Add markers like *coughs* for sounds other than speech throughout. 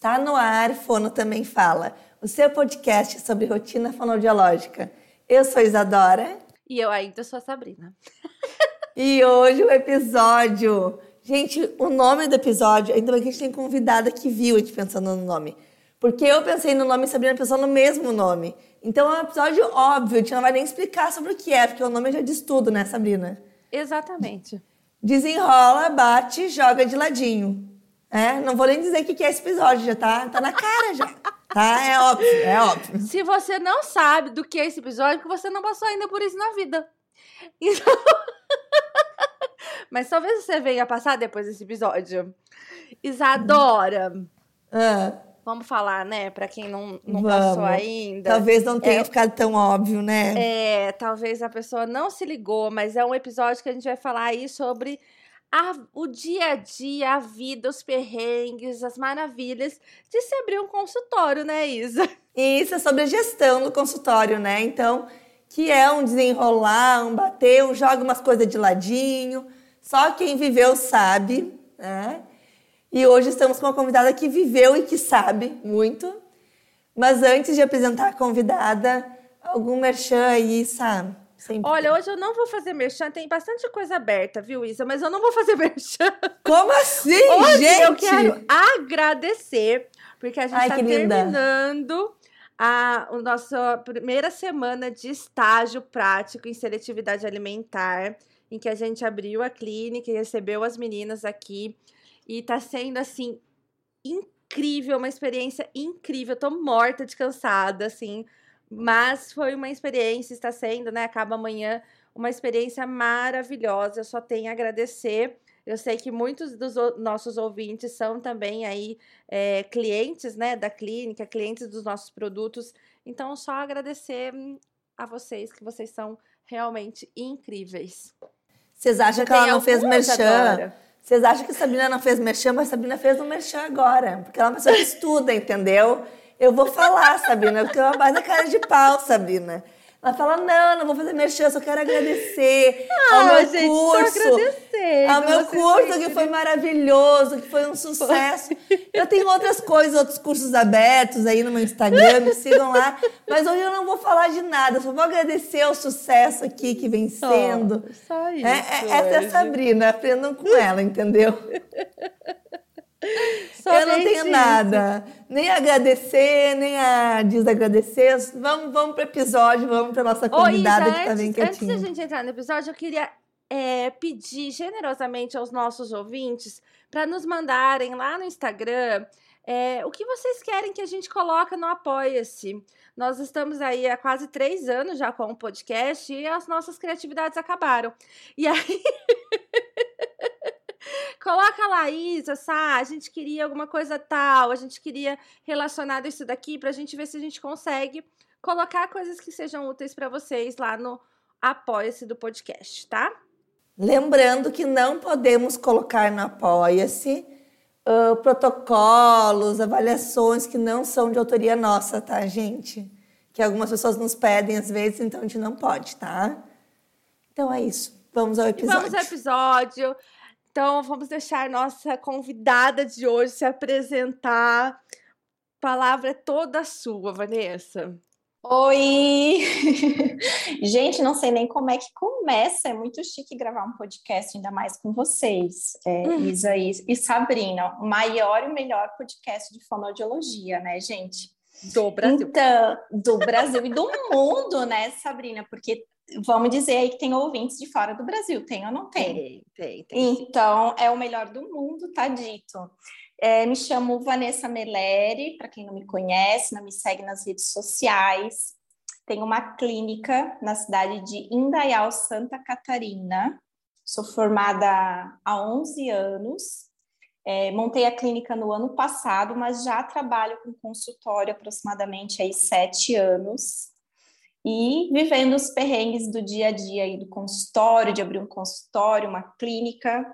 Tá no ar, Fono Também Fala, o seu podcast sobre rotina fonoaudiológica. Eu sou Isadora. E eu ainda sou a Sabrina. *laughs* e hoje o episódio. Gente, o nome do episódio, ainda bem que a gente tem convidada que viu a gente pensando no nome. Porque eu pensei no nome e Sabrina pensou no mesmo nome. Então é um episódio óbvio, a gente não vai nem explicar sobre o que é, porque o nome já diz tudo, né, Sabrina? Exatamente. Desenrola, bate, joga de ladinho. É, não vou nem dizer o que é esse episódio, já tá, tá na cara já. Tá? É óbvio, é óbvio. Se você não sabe do que é esse episódio, que você não passou ainda por isso na vida. Então... *laughs* Mas talvez você venha passar depois desse episódio. Isadora. Ah. Vamos falar, né? Para quem não, não passou ainda. Talvez não tenha é, ficado tão óbvio, né? É, talvez a pessoa não se ligou, mas é um episódio que a gente vai falar aí sobre a, o dia a dia, a vida, os perrengues, as maravilhas de se abrir um consultório, né, Isa? *laughs* Isso é sobre a gestão do consultório, né? Então, que é um desenrolar, um bater, um joga umas coisas de ladinho. Só quem viveu sabe, né? E hoje estamos com uma convidada que viveu e que sabe muito. Mas antes de apresentar a convidada, algum merchan aí, sabe? Sempre. Olha, hoje eu não vou fazer merchan, tem bastante coisa aberta, viu, Isa? Mas eu não vou fazer *laughs* merchan. Como assim, hoje gente? eu quero agradecer, porque a gente está terminando a, a nossa primeira semana de estágio prático em seletividade alimentar, em que a gente abriu a clínica e recebeu as meninas aqui. E tá sendo, assim, incrível, uma experiência incrível. Eu tô morta de cansada, assim mas foi uma experiência, está sendo, né? Acaba amanhã, uma experiência maravilhosa. Eu só tenho a agradecer. Eu sei que muitos dos nossos ouvintes são também aí é, clientes, né, da clínica, clientes dos nossos produtos. Então, só agradecer a vocês, que vocês são realmente incríveis. Vocês acham que ela não fez merchan? Vocês acham que a Sabrina não fez merchan, mas a Sabrina fez um merchan agora. Porque ela é uma pessoa que estuda, entendeu? Eu vou falar, Sabrina, porque ela mais a cara de pau, Sabrina. Ela fala, não, não vou fazer merchan, só quero agradecer ah, ao meu gente, curso. Ao meu curso, que foi maravilhoso, que foi um sucesso. Eu tenho outras coisas, outros cursos abertos aí no meu Instagram, me sigam lá. Mas hoje eu não vou falar de nada, só vou agradecer o sucesso aqui que vem sendo. Oh, só isso. É, é, essa é a Sabrina, aprendam com ela, entendeu? *laughs* *laughs* eu não tenho isso. nada, nem a agradecer, nem a desagradecer. Vamos, vamos para o episódio, vamos para nossa convidada Isa, que está bem quietinha. Antes da gente entrar no episódio, eu queria é, pedir generosamente aos nossos ouvintes para nos mandarem lá no Instagram é, o que vocês querem que a gente coloque no Apoia-se. Nós estamos aí há quase três anos já com o podcast e as nossas criatividades acabaram. E aí. *laughs* Coloca lá, Isa, Sá, a gente queria alguma coisa tal, a gente queria relacionado isso daqui, pra gente ver se a gente consegue colocar coisas que sejam úteis para vocês lá no Apoia-se do podcast, tá? Lembrando que não podemos colocar no Apoia-se uh, protocolos, avaliações que não são de autoria nossa, tá, gente? Que algumas pessoas nos pedem às vezes, então a gente não pode, tá? Então é isso. Vamos ao episódio. E vamos ao episódio. Então, vamos deixar nossa convidada de hoje se apresentar. A palavra é toda sua, Vanessa. Oi! *laughs* Gente, não sei nem como é que começa. É muito chique gravar um podcast, ainda mais com vocês, é, hum. Isa e, e Sabrina. O maior e melhor podcast de fonoaudiologia, né, gente? Do Brasil. Então, do Brasil e do mundo, né, Sabrina? Porque vamos dizer aí que tem ouvintes de fora do Brasil, tem ou não tem? Tem, tem. tem então, é o melhor do mundo, tá dito. É, me chamo Vanessa Meleri, para quem não me conhece, não me segue nas redes sociais. Tenho uma clínica na cidade de Indaial, Santa Catarina. Sou formada há 11 anos. É, montei a clínica no ano passado, mas já trabalho com consultório aproximadamente aí sete anos e vivendo os perrengues do dia a dia aí do consultório, de abrir um consultório, uma clínica.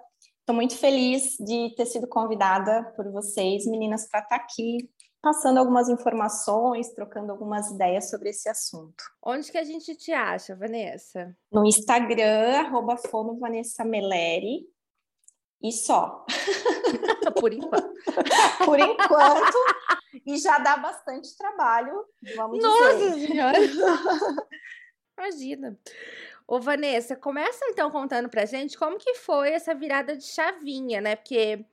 Estou muito feliz de ter sido convidada por vocês, meninas, para estar tá aqui passando algumas informações, trocando algumas ideias sobre esse assunto. Onde que a gente te acha, Vanessa? No Instagram, arroba fono Vanessa Meleri, e só. *laughs* Por enquanto. *laughs* Por enquanto, e já dá bastante trabalho, vamos Nossa dizer. Senhora! *laughs* Imagina. Ô, Vanessa, começa então contando pra gente como que foi essa virada de chavinha, né? Porque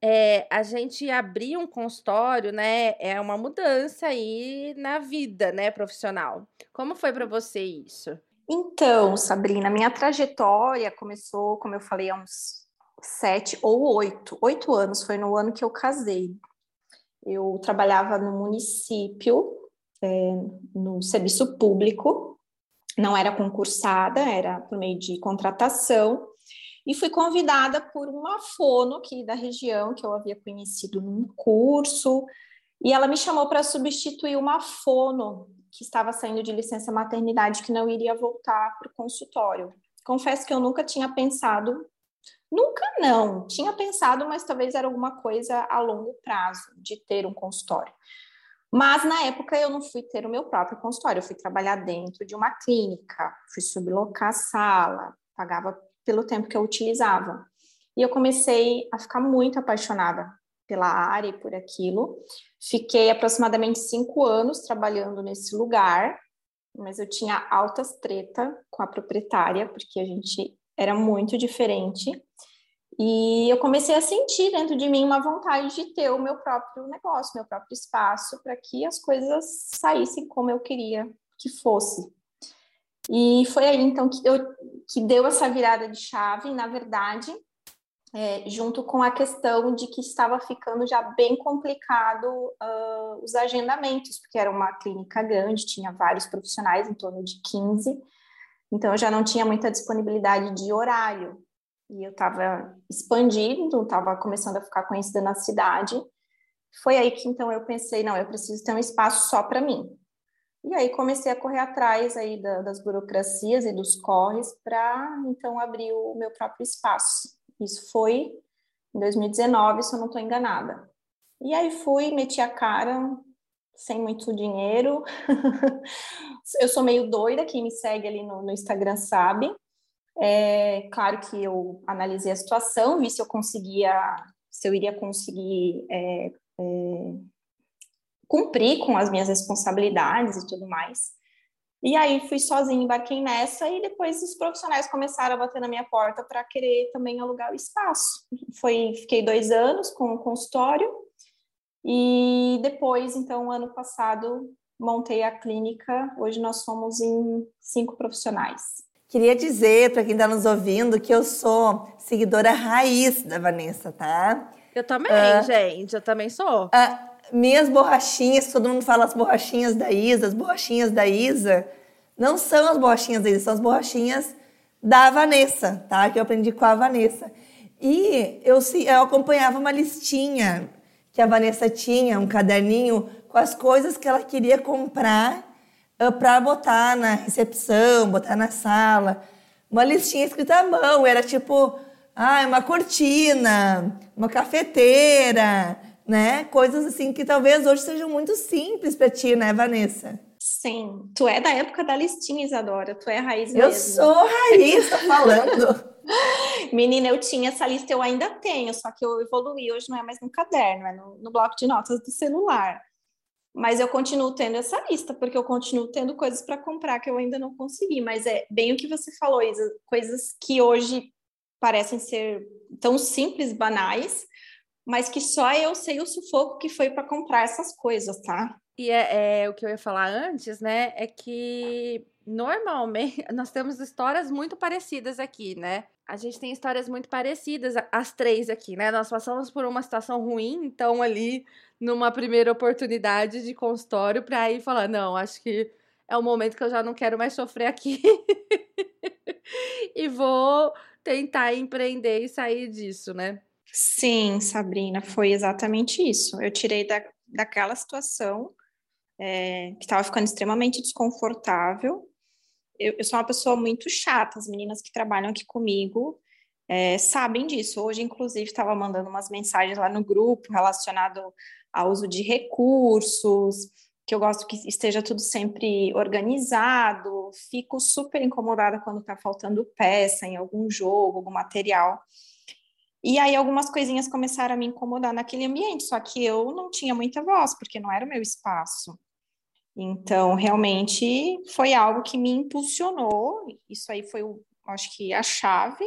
é, a gente abrir um consultório, né, é uma mudança aí na vida, né, profissional. Como foi para você isso? Então, Sabrina, minha trajetória começou, como eu falei, há uns sete ou oito, oito anos, foi no ano que eu casei. Eu trabalhava no município, é, no serviço público, não era concursada, era por meio de contratação, e fui convidada por uma fono aqui da região, que eu havia conhecido num curso, e ela me chamou para substituir uma fono que estava saindo de licença maternidade, que não iria voltar para o consultório. Confesso que eu nunca tinha pensado, nunca não, tinha pensado, mas talvez era alguma coisa a longo prazo de ter um consultório. Mas na época eu não fui ter o meu próprio consultório, eu fui trabalhar dentro de uma clínica, fui sublocar a sala, pagava pelo tempo que eu utilizava. E eu comecei a ficar muito apaixonada pela área e por aquilo. Fiquei aproximadamente cinco anos trabalhando nesse lugar, mas eu tinha altas treta com a proprietária, porque a gente era muito diferente. E eu comecei a sentir dentro de mim uma vontade de ter o meu próprio negócio, meu próprio espaço, para que as coisas saíssem como eu queria que fosse. E foi aí então que, eu, que deu essa virada de chave, na verdade, é, junto com a questão de que estava ficando já bem complicado uh, os agendamentos, porque era uma clínica grande, tinha vários profissionais, em torno de 15, então eu já não tinha muita disponibilidade de horário. E eu estava expandindo, estava começando a ficar conhecida na cidade. Foi aí que então eu pensei, não, eu preciso ter um espaço só para mim. E aí comecei a correr atrás aí da, das burocracias e dos corres para então abrir o meu próprio espaço. Isso foi em 2019, se eu não estou enganada. E aí fui, meti a cara, sem muito dinheiro. *laughs* eu sou meio doida, quem me segue ali no, no Instagram sabe. É, claro que eu analisei a situação, vi se eu conseguia, se eu iria conseguir é, é, cumprir com as minhas responsabilidades e tudo mais. E aí fui sozinha, embarquei nessa e depois os profissionais começaram a bater na minha porta para querer também alugar o espaço. Foi, fiquei dois anos com o consultório e depois, então, ano passado, montei a clínica. Hoje nós somos em cinco profissionais. Queria dizer para quem está nos ouvindo que eu sou seguidora raiz da Vanessa, tá? Eu também, uh, gente, eu também sou. Uh, minhas borrachinhas, todo mundo fala as borrachinhas da Isa, as borrachinhas da Isa, não são as borrachinhas da Isa, são as borrachinhas da Vanessa, tá? Que eu aprendi com a Vanessa. E eu, eu acompanhava uma listinha que a Vanessa tinha, um caderninho com as coisas que ela queria comprar uh, para botar na recepção, botar na sala. Uma listinha escrita à mão, era tipo, ah, uma cortina, uma cafeteira, né? Coisas assim que talvez hoje sejam muito simples para ti, né, Vanessa? Sim, tu é da época da listinha, Isadora, tu é raiz eu mesmo. Eu sou raiz, tô falando. *laughs* Menina, eu tinha essa lista, eu ainda tenho, só que eu evoluí, hoje não é mais no caderno, é no, no bloco de notas do celular. Mas eu continuo tendo essa lista, porque eu continuo tendo coisas para comprar que eu ainda não consegui. Mas é bem o que você falou, Isa, coisas que hoje parecem ser tão simples, banais, mas que só eu sei o sufoco que foi para comprar essas coisas, tá? E é, é, o que eu ia falar antes, né? É que normalmente *laughs* nós temos histórias muito parecidas aqui, né? A gente tem histórias muito parecidas, as três aqui, né? Nós passamos por uma situação ruim, então ali numa primeira oportunidade de consultório para ir falar, não, acho que é o momento que eu já não quero mais sofrer aqui *laughs* e vou tentar empreender e sair disso, né? Sim, Sabrina, foi exatamente isso. Eu tirei da, daquela situação é, que estava ficando extremamente desconfortável. Eu, eu, sou uma pessoa muito chata, as meninas que trabalham aqui comigo é, sabem disso. Hoje, inclusive, estava mandando umas mensagens lá no grupo relacionado ao uso de recursos, que eu gosto que esteja tudo sempre organizado, fico super incomodada quando está faltando peça em algum jogo, algum material. E aí algumas coisinhas começaram a me incomodar naquele ambiente, só que eu não tinha muita voz, porque não era o meu espaço. Então, realmente foi algo que me impulsionou. Isso aí foi, acho que, a chave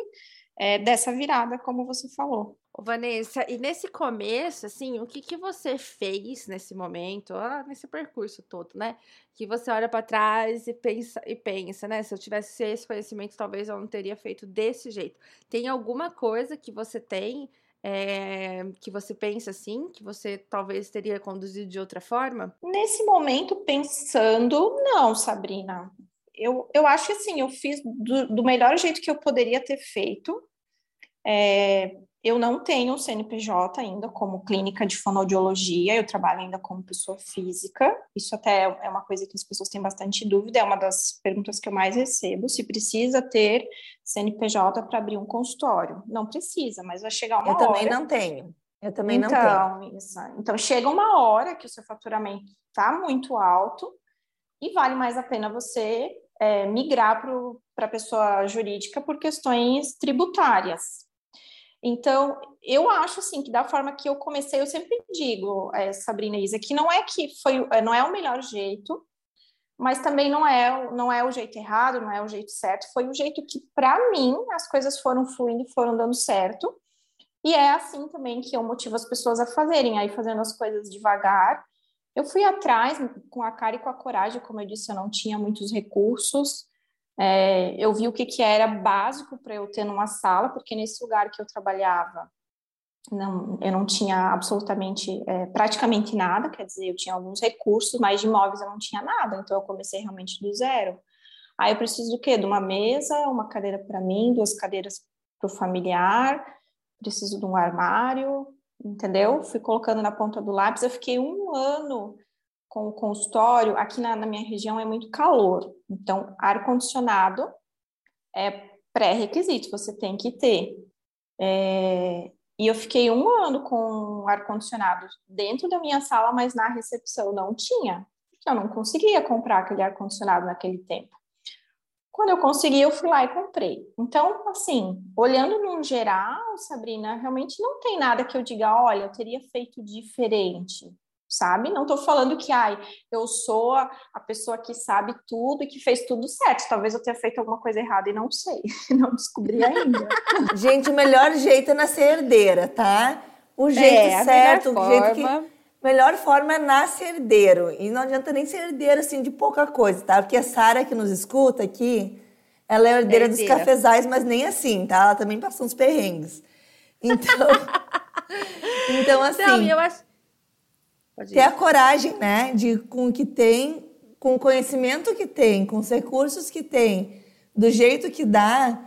é, dessa virada, como você falou. Vanessa, e nesse começo, assim, o que, que você fez nesse momento, ah, nesse percurso todo, né? Que você olha para trás e pensa, e pensa, né? Se eu tivesse esse conhecimento, talvez eu não teria feito desse jeito. Tem alguma coisa que você tem é, que você pensa assim, que você talvez teria conduzido de outra forma? Nesse momento, pensando, não, Sabrina. Eu, eu acho que assim, eu fiz do, do melhor jeito que eu poderia ter feito. É, eu não tenho CNPJ ainda como clínica de fonoaudiologia, eu trabalho ainda como pessoa física. Isso até é uma coisa que as pessoas têm bastante dúvida, é uma das perguntas que eu mais recebo, se precisa ter CNPJ para abrir um consultório. Não precisa, mas vai chegar uma eu hora... Eu também não tenho. Eu também então, não tenho. Isso. Então, chega uma hora que o seu faturamento está muito alto e vale mais a pena você é, migrar para a pessoa jurídica por questões tributárias. Então, eu acho assim que da forma que eu comecei, eu sempre digo, é, Sabrina e Isa, que não é que foi, é, não é o melhor jeito, mas também não é, não é o jeito errado, não é o jeito certo. Foi o jeito que, para mim, as coisas foram fluindo e foram dando certo. E é assim também que eu motivo as pessoas a fazerem, aí fazendo as coisas devagar. Eu fui atrás com a cara e com a coragem, como eu disse, eu não tinha muitos recursos. É, eu vi o que, que era básico para eu ter numa sala, porque nesse lugar que eu trabalhava, não, eu não tinha absolutamente, é, praticamente nada, quer dizer, eu tinha alguns recursos, mas de imóveis eu não tinha nada, então eu comecei realmente do zero. Aí eu preciso do quê? De uma mesa, uma cadeira para mim, duas cadeiras para o familiar, preciso de um armário, entendeu? Fui colocando na ponta do lápis, eu fiquei um ano com o consultório, aqui na, na minha região é muito calor, então ar-condicionado é pré-requisito, você tem que ter. É, e eu fiquei um ano com ar-condicionado dentro da minha sala, mas na recepção não tinha, eu não conseguia comprar aquele ar-condicionado naquele tempo. Quando eu consegui, eu fui lá e comprei. Então, assim, olhando no geral, Sabrina, realmente não tem nada que eu diga, olha, eu teria feito diferente sabe? Não estou falando que, ai, eu sou a, a, pessoa que sabe tudo e que fez tudo certo. Talvez eu tenha feito alguma coisa errada e não sei, *laughs* não descobri ainda. *laughs* Gente, o melhor jeito é nascer herdeira, tá? O é, jeito é, certo, o jeito que. Melhor forma é nascer herdeiro. E não adianta nem ser herdeiro assim de pouca coisa, tá? Porque a Sara que nos escuta aqui, ela é herdeira, herdeira dos cafezais, mas nem assim, tá? Ela também passou uns perrengues. Então. *laughs* então, assim. Não, eu acho ter a coragem, né, de com o que tem, com o conhecimento que tem, com os recursos que tem, do jeito que dá,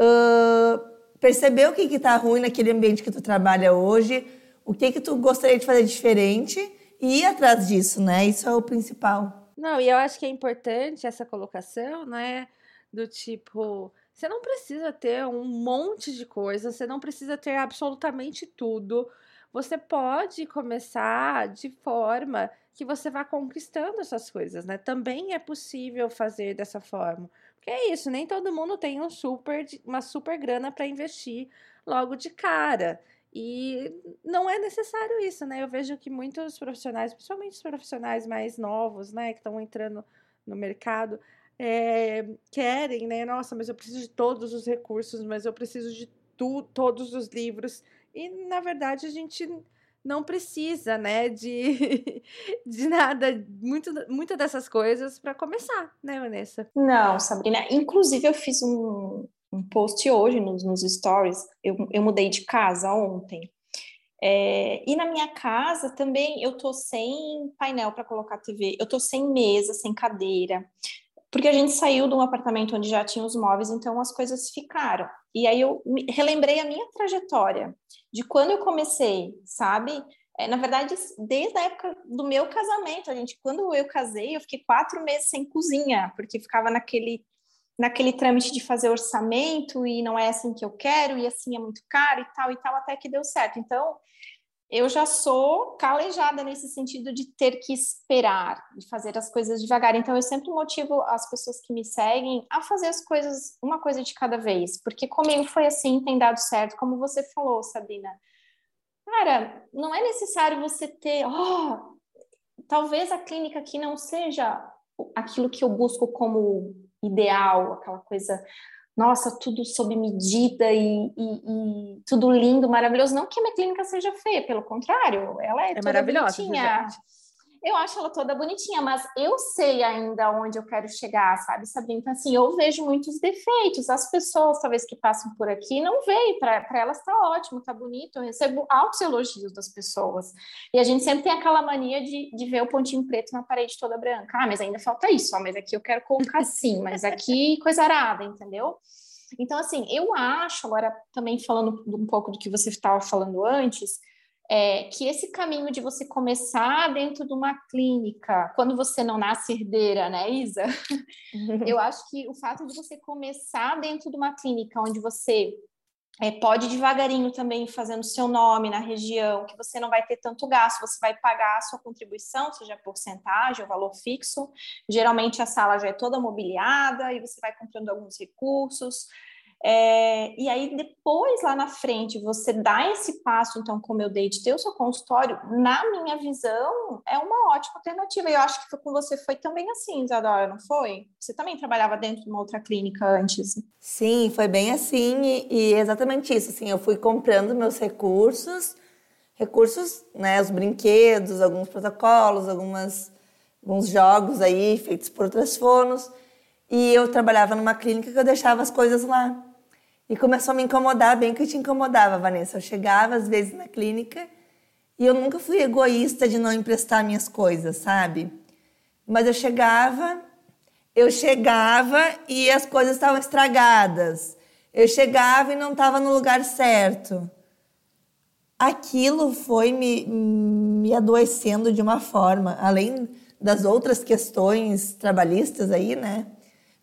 uh, perceber o que que tá ruim naquele ambiente que tu trabalha hoje, o que que tu gostaria de fazer diferente e ir atrás disso, né? Isso é o principal. Não, e eu acho que é importante essa colocação, né, do tipo, você não precisa ter um monte de coisa, você não precisa ter absolutamente tudo você pode começar de forma que você vá conquistando essas coisas, né? Também é possível fazer dessa forma. Porque é isso, nem todo mundo tem um super, uma super grana para investir logo de cara. E não é necessário isso, né? Eu vejo que muitos profissionais, principalmente os profissionais mais novos, né, que estão entrando no mercado, é, querem, né? Nossa, mas eu preciso de todos os recursos, mas eu preciso de tu, todos os livros. E, na verdade, a gente não precisa, né, de, *laughs* de nada, muito, muitas dessas coisas para começar, né, Vanessa? Não, Sabrina. Inclusive, eu fiz um, um post hoje nos, nos stories. Eu, eu mudei de casa ontem. É, e na minha casa também eu tô sem painel para colocar TV, eu tô sem mesa, sem cadeira porque a gente saiu de um apartamento onde já tinha os móveis, então as coisas ficaram. E aí eu relembrei a minha trajetória de quando eu comecei, sabe? É, na verdade, desde a época do meu casamento, a gente, quando eu casei, eu fiquei quatro meses sem cozinha, porque ficava naquele naquele trâmite de fazer orçamento e não é assim que eu quero e assim é muito caro e tal e tal até que deu certo. Então, eu já sou calejada nesse sentido de ter que esperar, de fazer as coisas devagar. Então, eu sempre motivo as pessoas que me seguem a fazer as coisas uma coisa de cada vez, porque comigo foi assim, tem dado certo, como você falou, Sabrina. Cara, não é necessário você ter, oh, talvez a clínica aqui não seja aquilo que eu busco como ideal, aquela coisa nossa, tudo sob medida e, e, e, tudo lindo, maravilhoso. Não que a minha clínica seja feia, pelo contrário, ela é, é maravilhosa. Bonitinha eu acho ela toda bonitinha, mas eu sei ainda onde eu quero chegar, sabe, Sabrina? Então, assim, eu vejo muitos defeitos. As pessoas, talvez, que passam por aqui, não veem. Para elas está ótimo, está bonito. Eu recebo altos elogios das pessoas. E a gente sempre tem aquela mania de, de ver o pontinho preto na parede toda branca. Ah, mas ainda falta isso, ó, mas aqui eu quero colocar assim, mas aqui coisa arada, entendeu? Então, assim, eu acho, agora também falando um pouco do que você estava falando antes, é, que esse caminho de você começar dentro de uma clínica, quando você não nasce herdeira, né, Isa? *laughs* Eu acho que o fato de você começar dentro de uma clínica onde você é, pode devagarinho também fazendo seu nome na região, que você não vai ter tanto gasto, você vai pagar a sua contribuição, seja porcentagem ou valor fixo. Geralmente a sala já é toda mobiliada e você vai comprando alguns recursos. É, e aí, depois, lá na frente, você dá esse passo, então, como eu dei de ter o seu consultório, na minha visão, é uma ótima alternativa. E eu acho que com você foi também assim, Isadora, não foi? Você também trabalhava dentro de uma outra clínica antes? Sim, foi bem assim, e, e exatamente isso. Assim, eu fui comprando meus recursos, recursos, né, os brinquedos, alguns protocolos, algumas, alguns jogos aí feitos por outras fonos. E eu trabalhava numa clínica que eu deixava as coisas lá. E começou a me incomodar, bem que te incomodava, Vanessa. Eu chegava às vezes na clínica e eu nunca fui egoísta de não emprestar minhas coisas, sabe? Mas eu chegava, eu chegava e as coisas estavam estragadas. Eu chegava e não estava no lugar certo. Aquilo foi me, me adoecendo de uma forma, além das outras questões trabalhistas aí, né?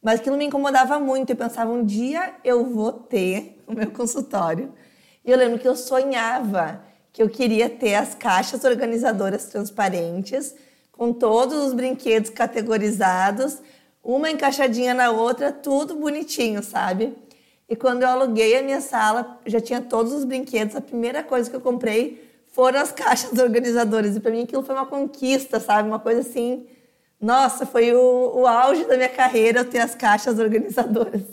Mas aquilo me incomodava muito. Eu pensava, um dia eu vou ter o meu consultório. E eu lembro que eu sonhava que eu queria ter as caixas organizadoras transparentes, com todos os brinquedos categorizados, uma encaixadinha na outra, tudo bonitinho, sabe? E quando eu aluguei a minha sala, já tinha todos os brinquedos. A primeira coisa que eu comprei foram as *laughs* caixas organizadoras. E para mim aquilo foi uma conquista, sabe? Uma coisa assim nossa, foi o, o auge da minha carreira eu ter as caixas organizadoras.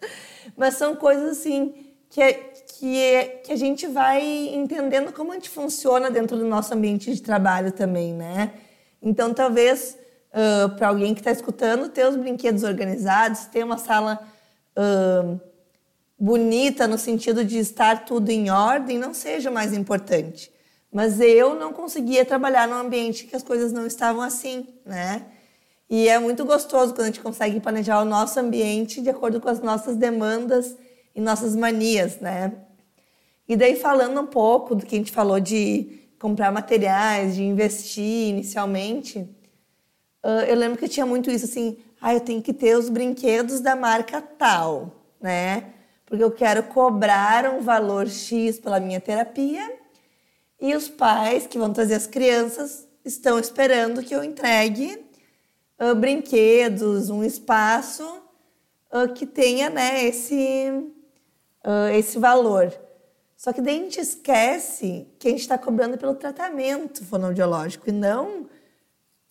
*laughs* Mas são coisas assim que, é, que, é, que a gente vai entendendo como a gente funciona dentro do nosso ambiente de trabalho também, né? Então, talvez uh, para alguém que está escutando, ter os brinquedos organizados, ter uma sala uh, bonita no sentido de estar tudo em ordem, não seja mais importante. Mas eu não conseguia trabalhar num ambiente que as coisas não estavam assim, né? E é muito gostoso quando a gente consegue planejar o nosso ambiente de acordo com as nossas demandas e nossas manias, né? E daí falando um pouco do que a gente falou de comprar materiais, de investir inicialmente, eu lembro que eu tinha muito isso assim, ah, eu tenho que ter os brinquedos da marca tal, né? Porque eu quero cobrar um valor X pela minha terapia e os pais que vão trazer as crianças estão esperando que eu entregue uh, brinquedos, um espaço uh, que tenha né, esse, uh, esse valor. Só que daí a gente esquece que a gente está cobrando pelo tratamento fonoaudiológico e não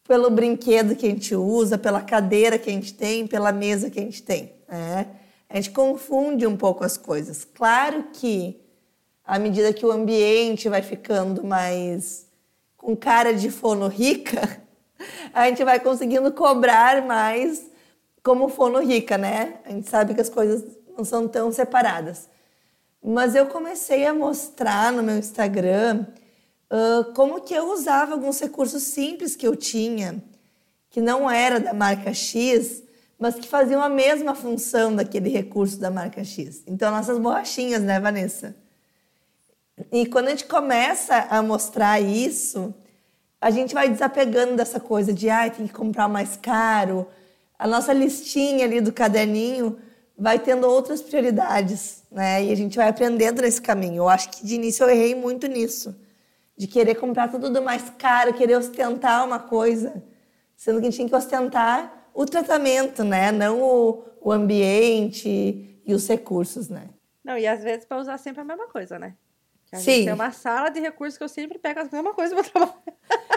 pelo brinquedo que a gente usa, pela cadeira que a gente tem, pela mesa que a gente tem. Né? A gente confunde um pouco as coisas. Claro que à medida que o ambiente vai ficando mais com cara de fono rica, *laughs* a gente vai conseguindo cobrar mais como fono rica, né? A gente sabe que as coisas não são tão separadas. Mas eu comecei a mostrar no meu Instagram uh, como que eu usava alguns recursos simples que eu tinha, que não era da marca X, mas que faziam a mesma função daquele recurso da marca X. Então, nossas borrachinhas, né, Vanessa? E quando a gente começa a mostrar isso, a gente vai desapegando dessa coisa de, ai, ah, tem que comprar mais caro. A nossa listinha ali do caderninho vai tendo outras prioridades, né? E a gente vai aprendendo nesse caminho. Eu acho que de início eu errei muito nisso. de querer comprar tudo do mais caro, querer ostentar uma coisa, sendo que a gente tem que ostentar o tratamento, né? Não o, o ambiente e os recursos, né? Não, e às vezes para usar sempre a mesma coisa, né? A Sim. Tem uma sala de recursos que eu sempre pego a mesma coisa para trabalhar.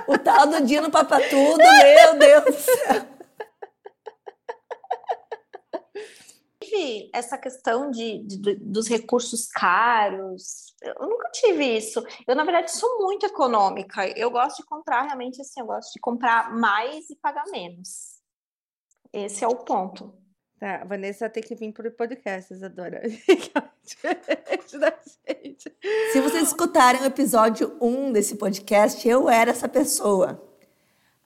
O tal do Dino Papatudo, meu Deus do céu. tive essa questão de, de, dos recursos caros. Eu nunca tive isso. Eu, na verdade, sou muito econômica. Eu gosto de comprar realmente assim, eu gosto de comprar mais e pagar menos. Esse é o ponto. Tá, Vanessa tem que vir para o podcast, Isadora. *laughs* Se vocês escutarem o episódio 1 desse podcast, eu era essa pessoa.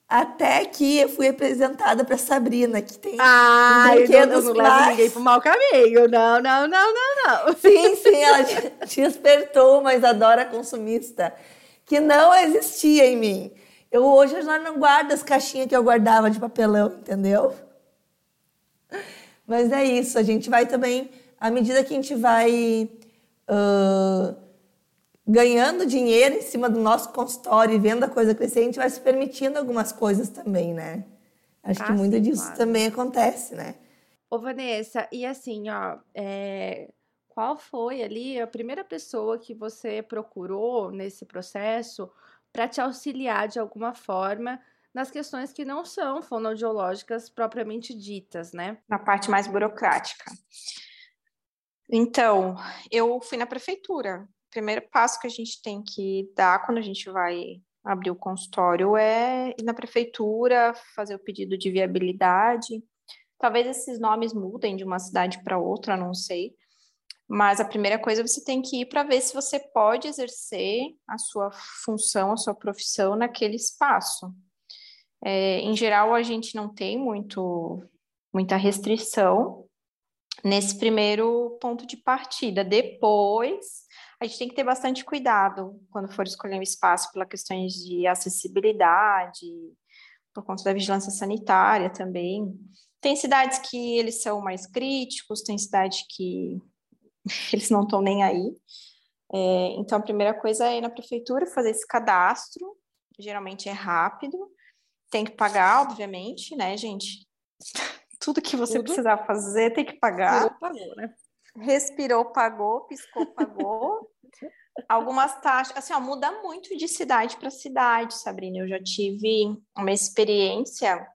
Até que eu fui apresentada para Sabrina, que tem ah, brinquedos eu não, não levo ninguém pro mau caminho. Não, não, não, não, não. Sim, sim, ela despertou uma Isadora consumista que não existia em mim. Eu hoje eu já não guardo as caixinhas que eu guardava de papelão, entendeu? Mas é isso, a gente vai também, à medida que a gente vai uh, ganhando dinheiro em cima do nosso consultório e vendo a coisa crescer, a gente vai se permitindo algumas coisas também, né? Acho ah, que muito sim, disso claro. também acontece, né? Ô, Vanessa, e assim, ó, é... qual foi ali a primeira pessoa que você procurou nesse processo para te auxiliar de alguma forma nas questões que não são fonoaudiológicas propriamente ditas, né? Na parte mais burocrática. Então, eu fui na prefeitura primeiro passo que a gente tem que dar quando a gente vai abrir o consultório é ir na prefeitura, fazer o pedido de viabilidade. Talvez esses nomes mudem de uma cidade para outra, não sei. Mas a primeira coisa você tem que ir para ver se você pode exercer a sua função, a sua profissão naquele espaço. É, em geral, a gente não tem muito, muita restrição nesse primeiro ponto de partida. Depois, a gente tem que ter bastante cuidado quando for escolher um espaço pela questões de acessibilidade, por conta da vigilância sanitária também. Tem cidades que eles são mais críticos, tem cidades que *laughs* eles não estão nem aí. É, então, a primeira coisa é ir na prefeitura, fazer esse cadastro, geralmente é rápido, tem que pagar, obviamente, né, gente? *laughs* Tudo que você Tudo. precisar fazer tem que pagar. Tudo pagou, né? respirou, pagou, piscou, *laughs* pagou. Algumas taxas, assim, ó, muda muito de cidade para cidade, Sabrina. Eu já tive uma experiência,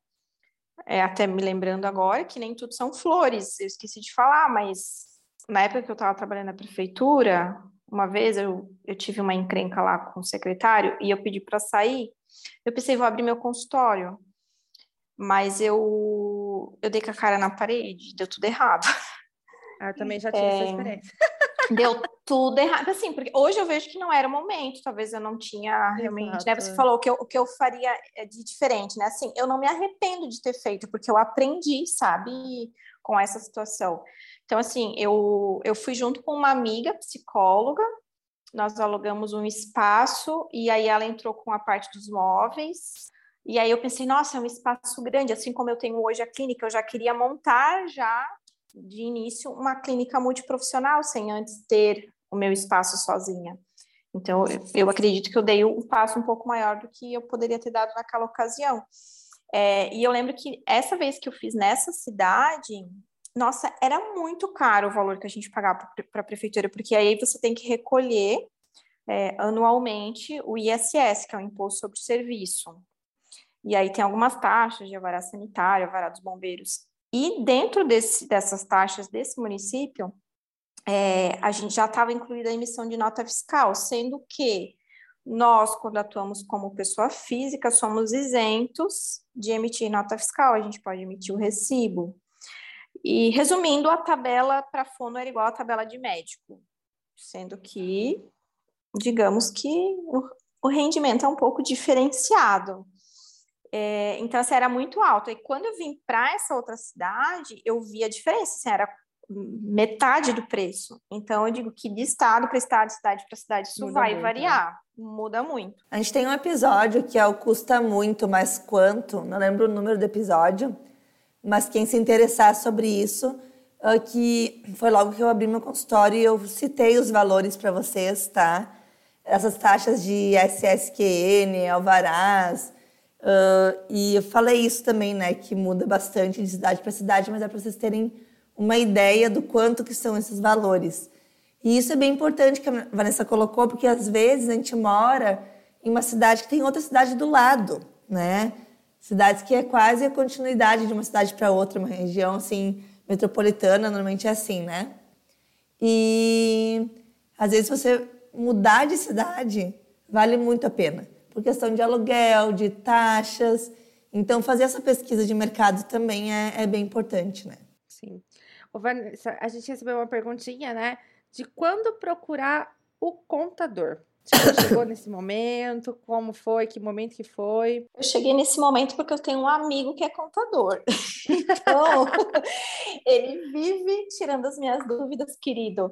é, até me lembrando agora, que nem tudo são flores. Eu esqueci de falar, mas na época que eu estava trabalhando na prefeitura, uma vez eu, eu tive uma encrenca lá com o secretário e eu pedi para sair. Eu pensei, vou abrir meu consultório, mas eu, eu dei com a cara na parede, deu tudo errado. Ah, eu também já tive é... essa experiência. Deu tudo errado, assim, porque hoje eu vejo que não era o momento, talvez eu não tinha realmente, né? Você falou que eu, o que eu faria é de diferente, né? Assim, eu não me arrependo de ter feito, porque eu aprendi, sabe, com essa situação. Então, assim, eu, eu fui junto com uma amiga psicóloga, nós alugamos um espaço, e aí ela entrou com a parte dos móveis, e aí eu pensei, nossa, é um espaço grande, assim como eu tenho hoje a clínica, eu já queria montar já de início uma clínica multiprofissional, sem antes ter o meu espaço sozinha. Então, eu acredito que eu dei um passo um pouco maior do que eu poderia ter dado naquela ocasião. É, e eu lembro que essa vez que eu fiz nessa cidade, nossa, era muito caro o valor que a gente pagava para a prefeitura, porque aí você tem que recolher é, anualmente o ISS, que é o Imposto sobre o Serviço. E aí tem algumas taxas de avará sanitário, avará dos bombeiros. E dentro desse, dessas taxas desse município, é, a gente já estava incluída a emissão de nota fiscal, sendo que nós, quando atuamos como pessoa física, somos isentos de emitir nota fiscal, a gente pode emitir o recibo. E resumindo, a tabela para fono era igual à tabela de médico, sendo que, digamos que o, o rendimento é um pouco diferenciado. É, então, assim, era muito alto. E quando eu vim para essa outra cidade, eu vi a diferença, assim, era metade do preço. Então, eu digo que de estado para estado, cidade para cidade, isso muda vai muito, variar, né? muda muito. A gente tem um episódio que é o Custa Muito, mas quanto, não lembro o número do episódio, mas quem se interessar sobre isso, uh, que foi logo que eu abri meu consultório e eu citei os valores para vocês, tá? essas taxas de SSQN, alvarás. Uh, e eu falei isso também, né, que muda bastante de cidade para cidade, mas é para vocês terem uma ideia do quanto que são esses valores. E isso é bem importante que a Vanessa colocou, porque às vezes a gente mora em uma cidade que tem outra cidade do lado, né? Cidades que é quase a continuidade de uma cidade para outra, uma região assim metropolitana, normalmente é assim, né? E às vezes você mudar de cidade vale muito a pena, por questão de aluguel, de taxas. Então, fazer essa pesquisa de mercado também é, é bem importante, né? Sim. Vanessa, a gente recebeu uma perguntinha, né? De quando procurar o contador? Você *coughs* chegou nesse momento? Como foi? Que momento que foi? Eu cheguei nesse momento porque eu tenho um amigo que é contador. *laughs* Então, *laughs* ele vive tirando as minhas dúvidas, querido.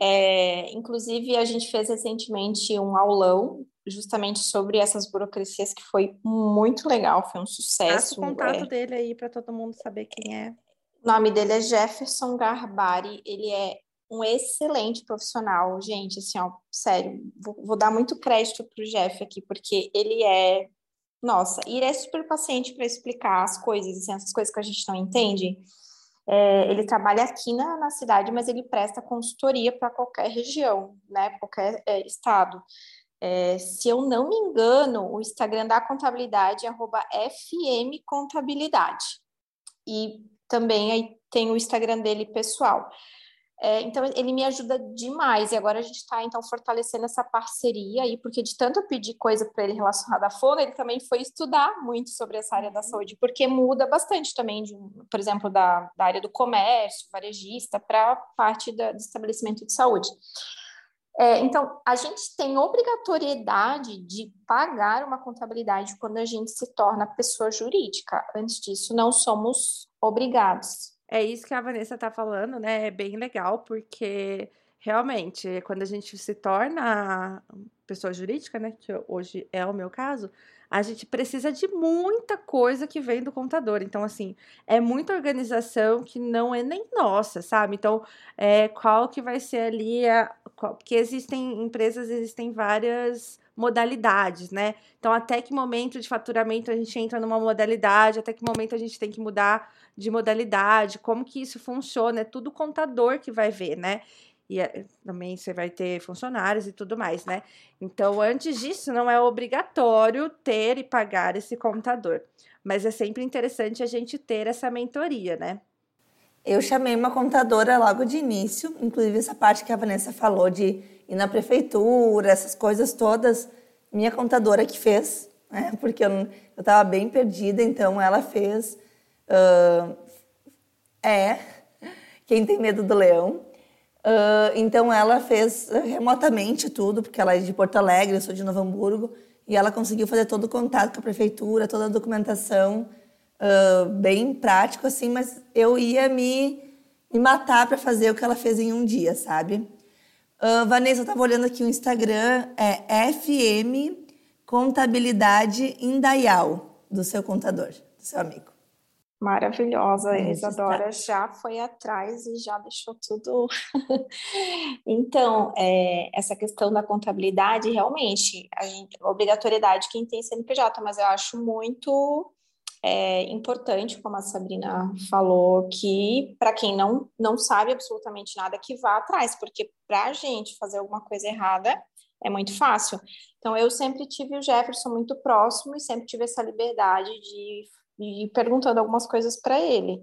É, inclusive, a gente fez recentemente um aulão justamente sobre essas burocracias que foi muito legal, foi um sucesso. Passa o contato é... dele aí para todo mundo saber quem é. O nome dele é Jefferson Garbari, ele é um excelente profissional, gente, assim, ó, sério, vou, vou dar muito crédito pro Jeff aqui, porque ele é, nossa, e ele é super paciente para explicar as coisas, assim, essas coisas que a gente não entende, é, ele trabalha aqui na, na, cidade, mas ele presta consultoria para qualquer região, né? Qualquer é, estado. É, se eu não me engano, o Instagram da contabilidade é fmcontabilidade. E também aí tem o Instagram dele pessoal. É, então, ele me ajuda demais. E agora a gente está, então, fortalecendo essa parceria aí, porque de tanto eu pedir coisa para ele relacionada à fono, ele também foi estudar muito sobre essa área da uhum. saúde, porque muda bastante também, de, por exemplo, da, da área do comércio, varejista, para a parte da, do estabelecimento de saúde. É, então, a gente tem obrigatoriedade de pagar uma contabilidade quando a gente se torna pessoa jurídica. Antes disso, não somos obrigados. É isso que a Vanessa está falando, né? É bem legal, porque realmente, quando a gente se torna pessoa jurídica, né? Que hoje é o meu caso, a gente precisa de muita coisa que vem do contador. Então, assim, é muita organização que não é nem nossa, sabe? Então, é, qual que vai ser ali a. Qual, porque existem empresas, existem várias modalidades, né? Então, até que momento de faturamento a gente entra numa modalidade, até que momento a gente tem que mudar de modalidade, como que isso funciona, é tudo contador que vai ver, né? E é, também você vai ter funcionários e tudo mais, né? Então, antes disso, não é obrigatório ter e pagar esse contador. Mas é sempre interessante a gente ter essa mentoria, né? Eu chamei uma contadora logo de início, inclusive essa parte que a Vanessa falou de ir na prefeitura, essas coisas todas, minha contadora que fez, né? Porque eu estava bem perdida, então ela fez. Uh, é, quem tem medo do leão. Uh, então ela fez remotamente tudo, porque ela é de Porto Alegre, eu sou de Novo Hamburgo, e ela conseguiu fazer todo o contato com a prefeitura, toda a documentação, uh, bem prático assim, mas eu ia me, me matar para fazer o que ela fez em um dia, sabe? Uh, Vanessa, eu estava olhando aqui o Instagram, é FM Contabilidade Indaial, do seu contador, do seu amigo. Maravilhosa, a Isadora já foi atrás e já deixou tudo. *laughs* então, é, essa questão da contabilidade, realmente, a, gente, a obrigatoriedade quem tem CNPJ, mas eu acho muito é importante, como a Sabrina falou, que para quem não, não sabe absolutamente nada, que vá atrás, porque para a gente fazer alguma coisa errada é muito fácil. Então, eu sempre tive o Jefferson muito próximo e sempre tive essa liberdade de, de ir perguntando algumas coisas para ele.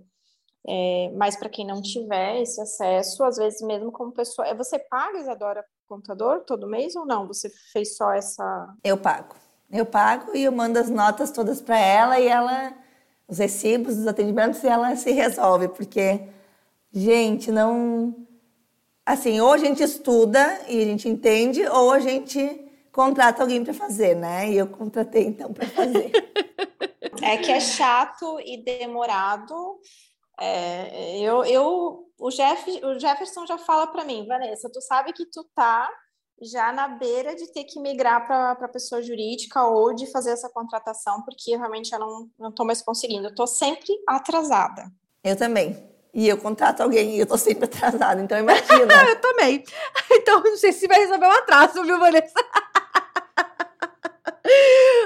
É, mas para quem não tiver esse acesso, às vezes mesmo como pessoa, é, você paga, Isadora, contador todo mês ou não? Você fez só essa? Eu pago. Eu pago e eu mando as notas todas para ela e ela, os recibos dos atendimentos, e ela se resolve, porque, gente, não. Assim, ou a gente estuda e a gente entende, ou a gente contrata alguém para fazer, né? E eu contratei então para fazer. *laughs* É que é chato e demorado. É, eu, eu, o, Jeff, o Jefferson já fala para mim, Vanessa, tu sabe que tu tá já na beira de ter que migrar para pessoa jurídica ou de fazer essa contratação, porque realmente eu não estou mais conseguindo. Eu estou sempre atrasada. Eu também. E eu contrato alguém e eu estou sempre *laughs* atrasada, então imagina. *laughs* eu também. *laughs* Então não sei se vai resolver um atraso, viu, Vanessa?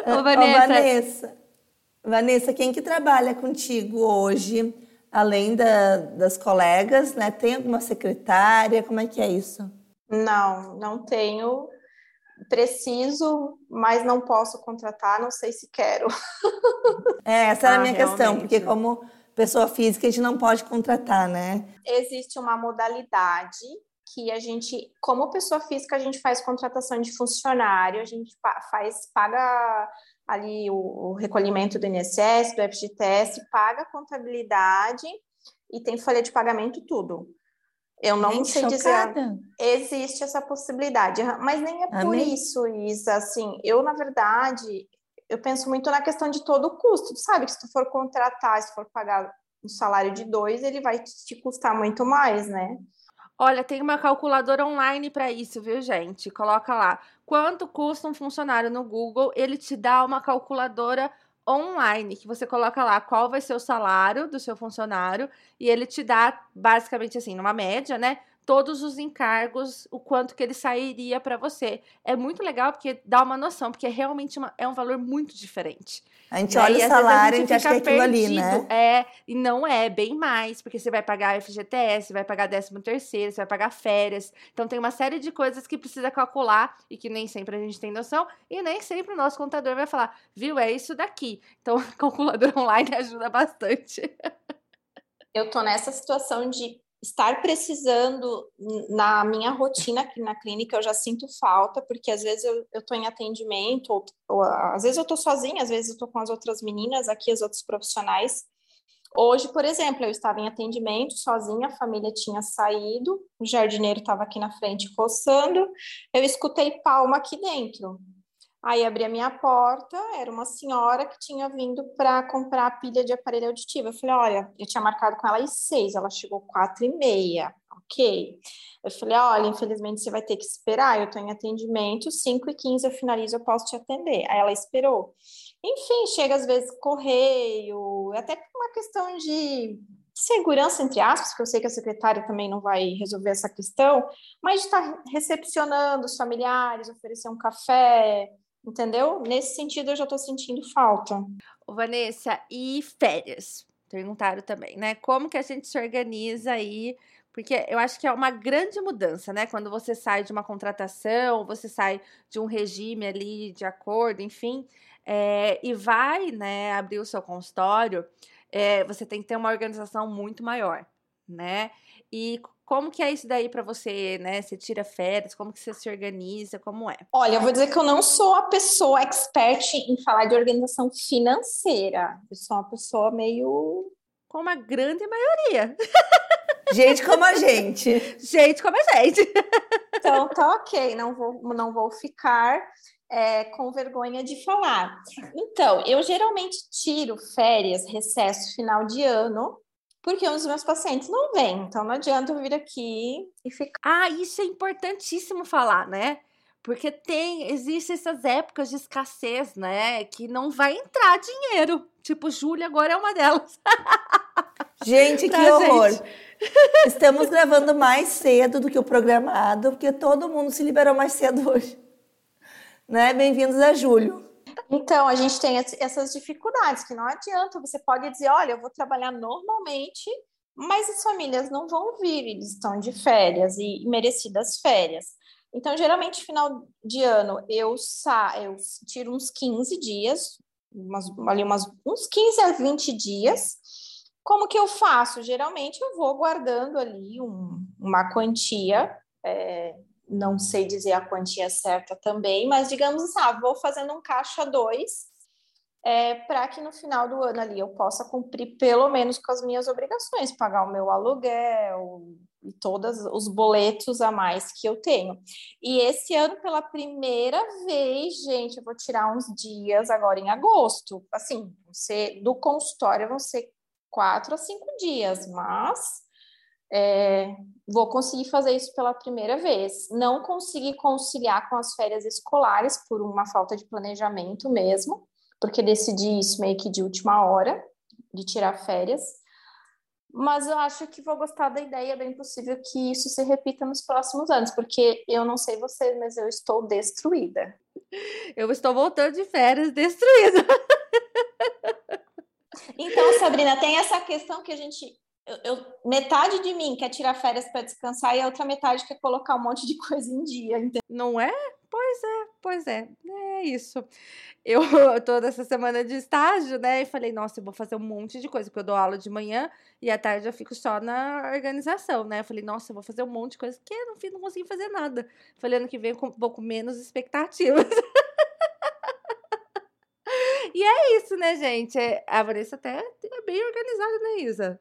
Ô, Vanessa. Ô, Vanessa. Vanessa, quem que trabalha contigo hoje, além da, das colegas, né? Tem alguma secretária? Como é que é isso? Não, não tenho. Preciso, mas não posso contratar, não sei se quero. *laughs* É, essa era a minha realmente. questão, porque como pessoa física a gente não pode contratar, né? Existe uma modalidade que a gente, como pessoa física, a gente faz contratação de funcionário, a gente faz, paga ali o, o recolhimento do INSS, do FGTS, paga a contabilidade e tem folha de pagamento tudo. Eu não Gente, sei chocada. dizer. Existe essa possibilidade, mas nem é Amém. por isso, Isa. Assim, eu, na verdade, eu penso muito na questão de todo o custo. Tu sabe que se tu for contratar, se for pagar um salário de dois, ele vai te custar muito mais, né? Olha, tem uma calculadora online para isso, viu, gente? Coloca lá quanto custa um funcionário no Google, ele te dá uma calculadora online, que você coloca lá qual vai ser o salário do seu funcionário e ele te dá basicamente assim, numa média, né? Todos os encargos, o quanto que ele sairia para você. É muito legal porque dá uma noção, porque é realmente uma, é um valor muito diferente. A gente olha e, o salário, a gente, a gente acha que é aquilo ali, né? É, e não é, bem mais, porque você vai pagar FGTS, vai pagar 13 terceiro, você vai pagar férias. Então tem uma série de coisas que precisa calcular e que nem sempre a gente tem noção, e nem sempre o nosso contador vai falar, viu, é isso daqui. Então, a *laughs* calculadora online *laughs* ajuda bastante. Eu tô nessa situação de estar precisando na minha rotina aqui na clínica, eu já sinto falta, porque às vezes eu estou em atendimento, ou, ou, às vezes eu estou sozinha, às vezes eu estou com as outras meninas aqui, os outros profissionais. Hoje, por exemplo, eu estava em atendimento sozinha, a família tinha saído, o jardineiro estava aqui na frente coçando, eu escutei palma aqui dentro. Aí abri a minha porta, era uma senhora que tinha vindo para comprar a pilha de aparelho auditivo. Eu falei, olha, eu tinha marcado com ela às seis, ela chegou quatro e meia, ok. Eu falei, olha, infelizmente você vai ter que esperar, eu estou em atendimento, cinco e quinze eu finalizo, eu posso te atender. Aí ela esperou. Enfim, chega às vezes correio, até por uma questão de segurança, entre aspas, porque eu sei que a secretária também não vai resolver essa questão, mas de estar tá recepcionando os familiares, oferecer um café, entendeu? Nesse sentido, eu já estou sentindo falta. Vanessa, e férias? Perguntaram também, né? Como que a gente se organiza aí? Porque eu acho que é uma grande mudança, né? Quando você sai de uma contratação, você sai de um regime ali de acordo, enfim, é, e vai, né, abrir o seu consultório, é, você tem que ter uma organização muito maior, né? E como que é isso daí para você, né? Você tira férias, como que você se organiza, como é? Olha, eu vou dizer que eu não sou a pessoa expert em falar de organização financeira. Eu sou uma pessoa meio... Como a grande maioria. Gente como a gente. *laughs* gente como a gente. Então, tá ok, não vou, não vou ficar é, com vergonha de falar. Então, eu geralmente tiro férias, recesso final de ano, porque um dos meus pacientes não vem. Então não adianta eu vir aqui e ficar. Ah, isso é importantíssimo falar, né? Porque tem, existem essas épocas de escassez, né? Que não vai entrar dinheiro. Tipo, Júlia agora é uma delas. *laughs* Gente, que horror! Gente. Estamos gravando mais cedo do que o programado, porque todo mundo se liberou mais cedo hoje. Né? Bem-vindos a julho. Então, a gente tem essas dificuldades que não adianta. Você pode dizer, olha, eu vou trabalhar normalmente, mas as famílias não vão vir, eles estão de férias e merecidas férias. Então, geralmente, final de ano, eu, sa eu tiro uns 15 dias, umas, ali umas, uns 15 a 20 dias. Como que eu faço? Geralmente, eu vou guardando ali um, uma quantia é, não sei dizer a quantia certa também, mas digamos assim, ah, vou fazendo um caixa dois é, para que no final do ano ali eu possa cumprir pelo menos com as minhas obrigações, pagar o meu aluguel e todos os boletos a mais que eu tenho. E esse ano, pela primeira vez, gente, eu vou tirar uns dias agora em agosto. Assim, você, do consultório vão ser quatro a cinco dias, mas é, vou conseguir fazer isso pela primeira vez. Não consegui conciliar com as férias escolares por uma falta de planejamento mesmo, porque decidi isso meio que de última hora, de tirar férias. Mas eu acho que vou gostar da ideia, é bem possível que isso se repita nos próximos anos, porque eu não sei vocês, mas eu estou destruída. Eu estou voltando de férias destruída. Então, Sabrina, tem essa questão que a gente. Eu, eu, metade de mim quer tirar férias para descansar e a outra metade quer colocar um monte de *laughs* coisa em dia. Entendeu? Não é? Pois é, pois é. É isso. Eu tô nessa semana de estágio, né? E falei, nossa, eu vou fazer um monte de coisa, porque eu dou aula de manhã e à tarde eu fico só na organização, né? Eu falei, nossa, eu vou fazer um monte de coisa, que no fim não consegui fazer nada. Falei, ano que vem com um pouco menos expectativas. *laughs* e é isso, né, gente? É, a Vanessa até é bem organizada, né, Isa?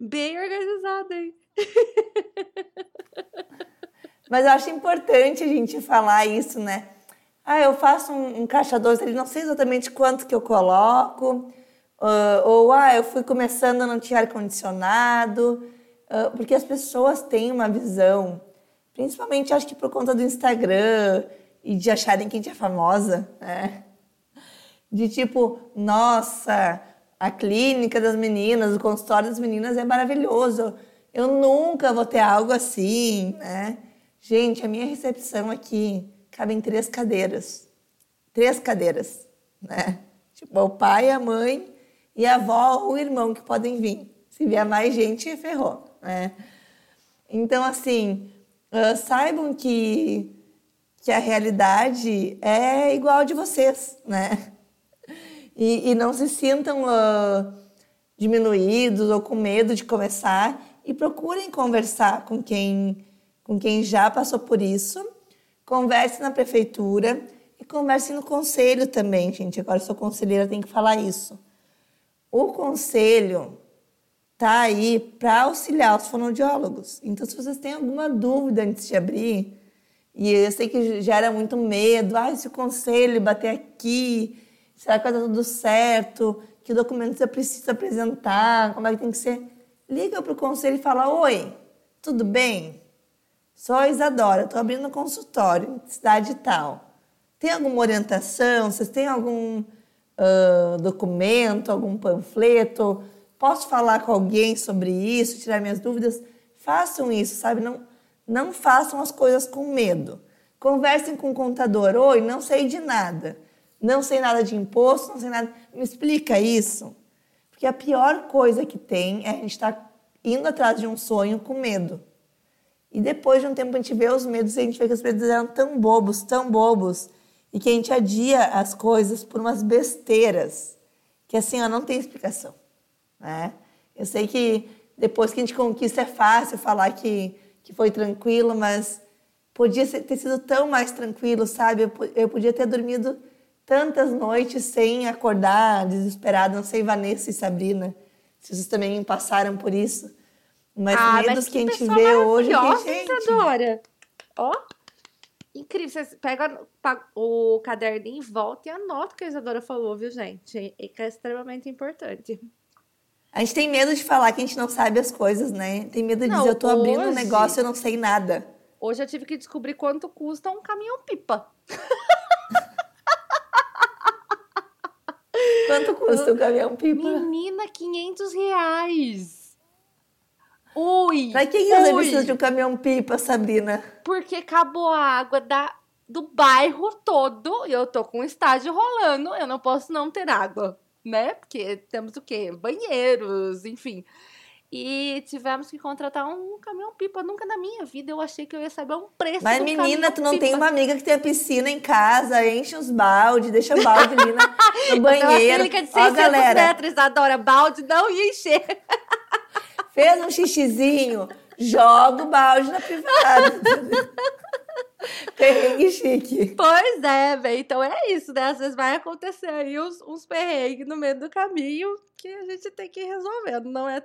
Bem organizada, hein? Mas eu acho importante a gente falar isso, né? Ah, eu faço um, um caixa doce, ele não sei exatamente quanto que eu coloco. Uh, ou, ah, eu fui começando, não tinha ar-condicionado. Uh, porque as pessoas têm uma visão, principalmente acho que por conta do Instagram e de acharem que a gente é famosa, né? De tipo, nossa, a clínica das meninas, o consultório das meninas é maravilhoso. Eu nunca vou ter algo assim, né? Gente, a minha recepção aqui cabe em três cadeiras. Três cadeiras, né? Tipo, o pai, a mãe e a avó ou o irmão que podem vir. Se vier mais gente, ferrou, né? Então, assim, uh, saibam que, que a realidade é igual a de vocês, né? E, e não se sintam uh, diminuídos ou com medo de começar e procurem conversar com quem, com quem já passou por isso. Converse na prefeitura e converse no conselho também, gente. Agora, sou conselheira, tem que falar isso. O conselho tá aí para auxiliar os fonoaudiólogos. Então, se vocês têm alguma dúvida antes de abrir, e eu sei que gera muito medo, ah, se o conselho bater aqui, Será que vai dar tudo certo? Que documento você precisa apresentar? Como é que tem que ser? Liga para o conselho e fala: Oi, tudo bem? Sou a Isadora, estou abrindo um consultório em cidade tal. Tem alguma orientação? Vocês têm algum uh, documento, algum panfleto? Posso falar com alguém sobre isso, tirar minhas dúvidas? Façam isso, sabe? Não, não façam as coisas com medo. Conversem com o contador. Oi, não sei de nada não sei nada de imposto, não sei nada. Me explica isso. Porque a pior coisa que tem é a gente estar tá indo atrás de um sonho com medo. E depois de um tempo a gente vê os medos e a gente vê que os medos eram tão bobos, tão bobos, e que a gente adia as coisas por umas besteiras, que assim, ó, não tem explicação. Né? Eu sei que depois que a gente conquista é fácil falar que, que foi tranquilo, mas podia ter sido tão mais tranquilo, sabe? Eu, eu podia ter dormido tantas noites sem acordar, desesperada. Não sei, Vanessa e Sabrina, se vocês também passaram por isso. Mas ah, medos mas que, que a gente vê hoje. Que, gente... Adora. Ó, incrível. Você pega o caderninho, volta e anota o que a Isadora falou, viu, gente? E que é extremamente importante. A gente tem medo de falar que a gente não sabe as coisas, né? Tem medo de não, dizer, eu tô hoje, abrindo um negócio e eu não sei nada. Hoje eu tive que descobrir quanto custa um caminhão-pipa. *laughs* Quanto custa o caminhão pipa? Menina, 500 reais. Ui! Pra que você precisa de um caminhão pipa, Sabrina? Porque acabou a água da, do bairro todo e eu tô com o estágio rolando, eu não posso não ter água, né? Porque temos o quê? Banheiros, enfim. E tivemos que contratar um caminhão-pipa. Nunca na minha vida eu achei que eu ia saber um preço Mas, menina, tu não tem uma amiga que tem a piscina em casa, enche os balde, deixa balde ali no *laughs* banheiro. Uma de 600 Ó, galera. metros, adora balde, não ia encher. Fez um xixizinho, joga o balde na privada. *laughs* Perrengue chique. Pois é, velho. Então é isso, né? Às vezes vai acontecer aí uns, uns perrengues no meio do caminho a gente tem que ir resolvendo. Não, é,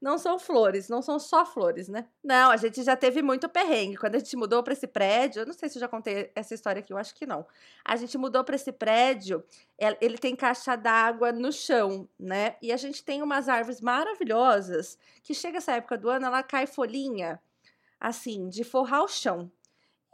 não são flores, não são só flores, né? Não, a gente já teve muito perrengue. Quando a gente mudou para esse prédio, eu não sei se eu já contei essa história aqui, eu acho que não. A gente mudou para esse prédio, é, ele tem caixa d'água no chão, né? E a gente tem umas árvores maravilhosas que chega essa época do ano, ela cai folhinha, assim, de forrar o chão.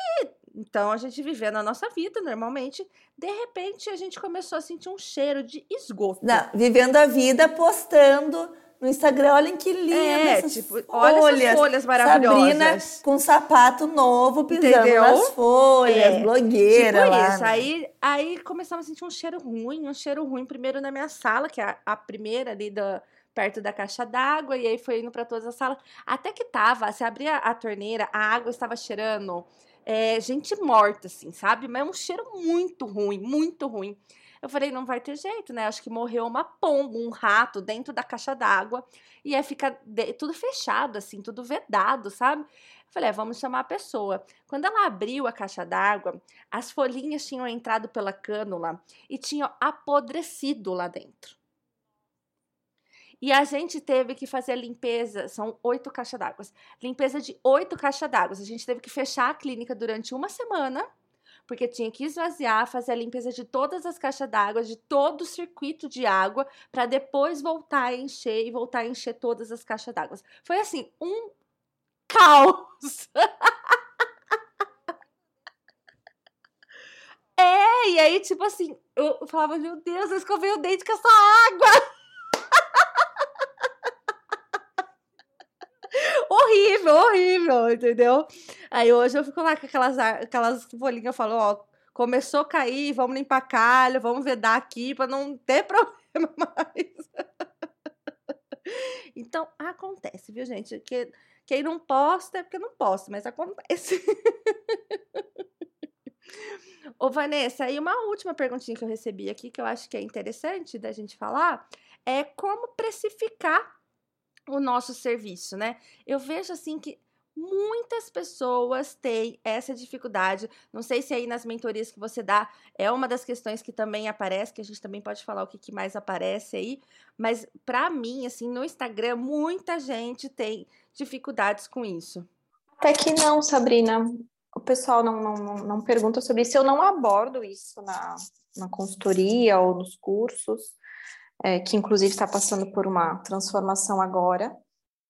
E então a gente vivendo a nossa vida normalmente, de repente a gente começou a sentir um cheiro de esgoto. Não, vivendo a vida, postando no Instagram, olhem que linda é, essas tipo, folhas. Olha essas folhas maravilhosas. Sabrina com sapato novo pisando Entendeu? nas folhas, é, blogueira tipo lá. Isso. Aí, aí começamos a sentir um cheiro ruim, um cheiro ruim primeiro na minha sala, que é a, a primeira ali da perto da caixa d'água, e aí foi indo para todas as salas. Até que tava, se abria a torneira, a água estava cheirando é, gente morta, assim, sabe? Mas é um cheiro muito ruim, muito ruim. Eu falei, não vai ter jeito, né? Acho que morreu uma pomba, um rato dentro da caixa d'água. E aí fica de, tudo fechado, assim, tudo vedado, sabe? Eu falei, é, vamos chamar a pessoa. Quando ela abriu a caixa d'água, as folhinhas tinham entrado pela cânula e tinham apodrecido lá dentro. E a gente teve que fazer a limpeza, são oito caixas d'água. Limpeza de oito caixas d'água. A gente teve que fechar a clínica durante uma semana porque tinha que esvaziar, fazer a limpeza de todas as caixas d'água, de todo o circuito de água, para depois voltar a encher e voltar a encher todas as caixas d'água. Foi assim, um caos. *laughs* é, e aí, tipo assim, eu falava, meu Deus, eu escovei o dente com essa água. Horrível, horrível, entendeu? Aí hoje eu fico lá com aquelas, aquelas folhinhas, eu falo, ó, começou a cair, vamos limpar calho, vamos vedar aqui para não ter *laughs* problema mais. então, acontece, viu, gente? Que, quem não posta é porque não posta, mas acontece. *laughs* Ô, Vanessa, aí uma última perguntinha que eu recebi aqui, que eu acho que é interessante da gente falar, é como precificar o nosso serviço, né? Eu vejo assim que muitas pessoas têm essa dificuldade. Não sei se aí nas mentorias que você dá é uma das questões que também aparece, que a gente também pode falar o que, mais aparece aí, mas para mim, assim, no Instagram, muita gente tem dificuldades com isso. Até que não, Sabrina. O pessoal não, não, não pergunta sobre isso. Eu não abordo isso na, na consultoria ou nos cursos é, que inclusive está passando por uma transformação agora.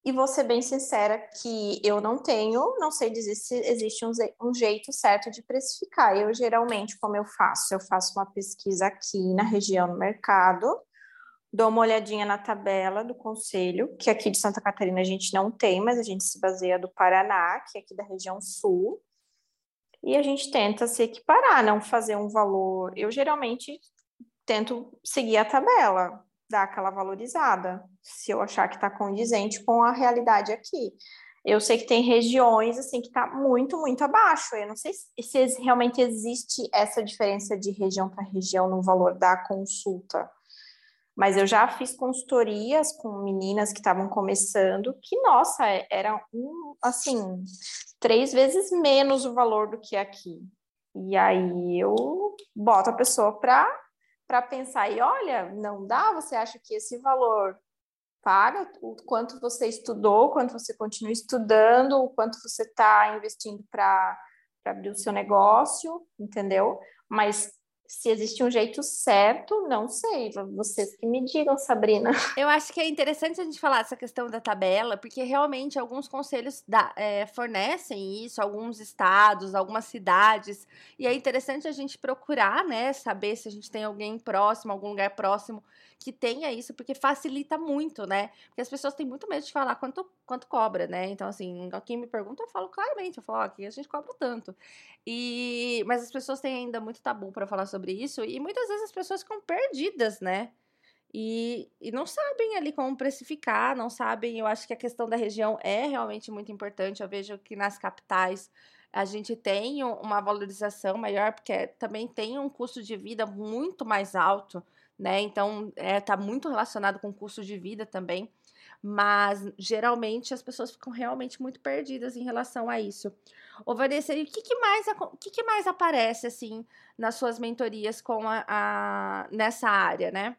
E vou ser bem sincera que eu não tenho, não sei dizer se existe um, um jeito certo de precificar. Eu geralmente, como eu faço? Eu faço uma pesquisa aqui na região no mercado, dou uma olhadinha na tabela do conselho, que aqui de Santa Catarina a gente não tem, mas a gente se baseia do Paraná, que é aqui da região sul, e a gente tenta se equiparar, não fazer um valor. Eu geralmente tento seguir a tabela, dar aquela valorizada, se eu achar que está condizente com a realidade aqui. Eu sei que tem regiões assim que está muito, muito abaixo. Eu não sei se, se realmente existe essa diferença de região para região no valor da consulta. Mas eu já fiz consultorias com meninas que estavam começando, que, nossa, é, era um, assim, três vezes menos o valor do que aqui. E aí eu boto a pessoa para para pensar e olha, não dá, você acha que esse valor paga o quanto você estudou, o quanto você continua estudando, o quanto você está investindo para abrir o seu negócio, entendeu? Mas se existe um jeito certo, não sei. Vocês que me digam, Sabrina. *laughs* Eu acho que é interessante a gente falar essa questão da tabela, porque realmente alguns conselhos da, é, fornecem isso, alguns estados, algumas cidades, e é interessante a gente procurar, né, saber se a gente tem alguém próximo, algum lugar próximo que tenha isso, porque facilita muito, né? Porque as pessoas têm muito medo de falar quanto, quanto cobra, né? Então, assim, quem me pergunta, eu falo claramente, eu falo, ó, aqui a gente cobra tanto. E, mas as pessoas têm ainda muito tabu para falar sobre isso, e muitas vezes as pessoas ficam perdidas, né? E, e não sabem ali como precificar, não sabem. Eu acho que a questão da região é realmente muito importante. Eu vejo que nas capitais a gente tem uma valorização maior, porque também tem um custo de vida muito mais alto né? Então, é, tá muito relacionado com o custo de vida também. Mas geralmente as pessoas ficam realmente muito perdidas em relação a isso. Ô, Vanessa, e o que, que mais, o que, que mais aparece assim nas suas mentorias com a, a, nessa área, né?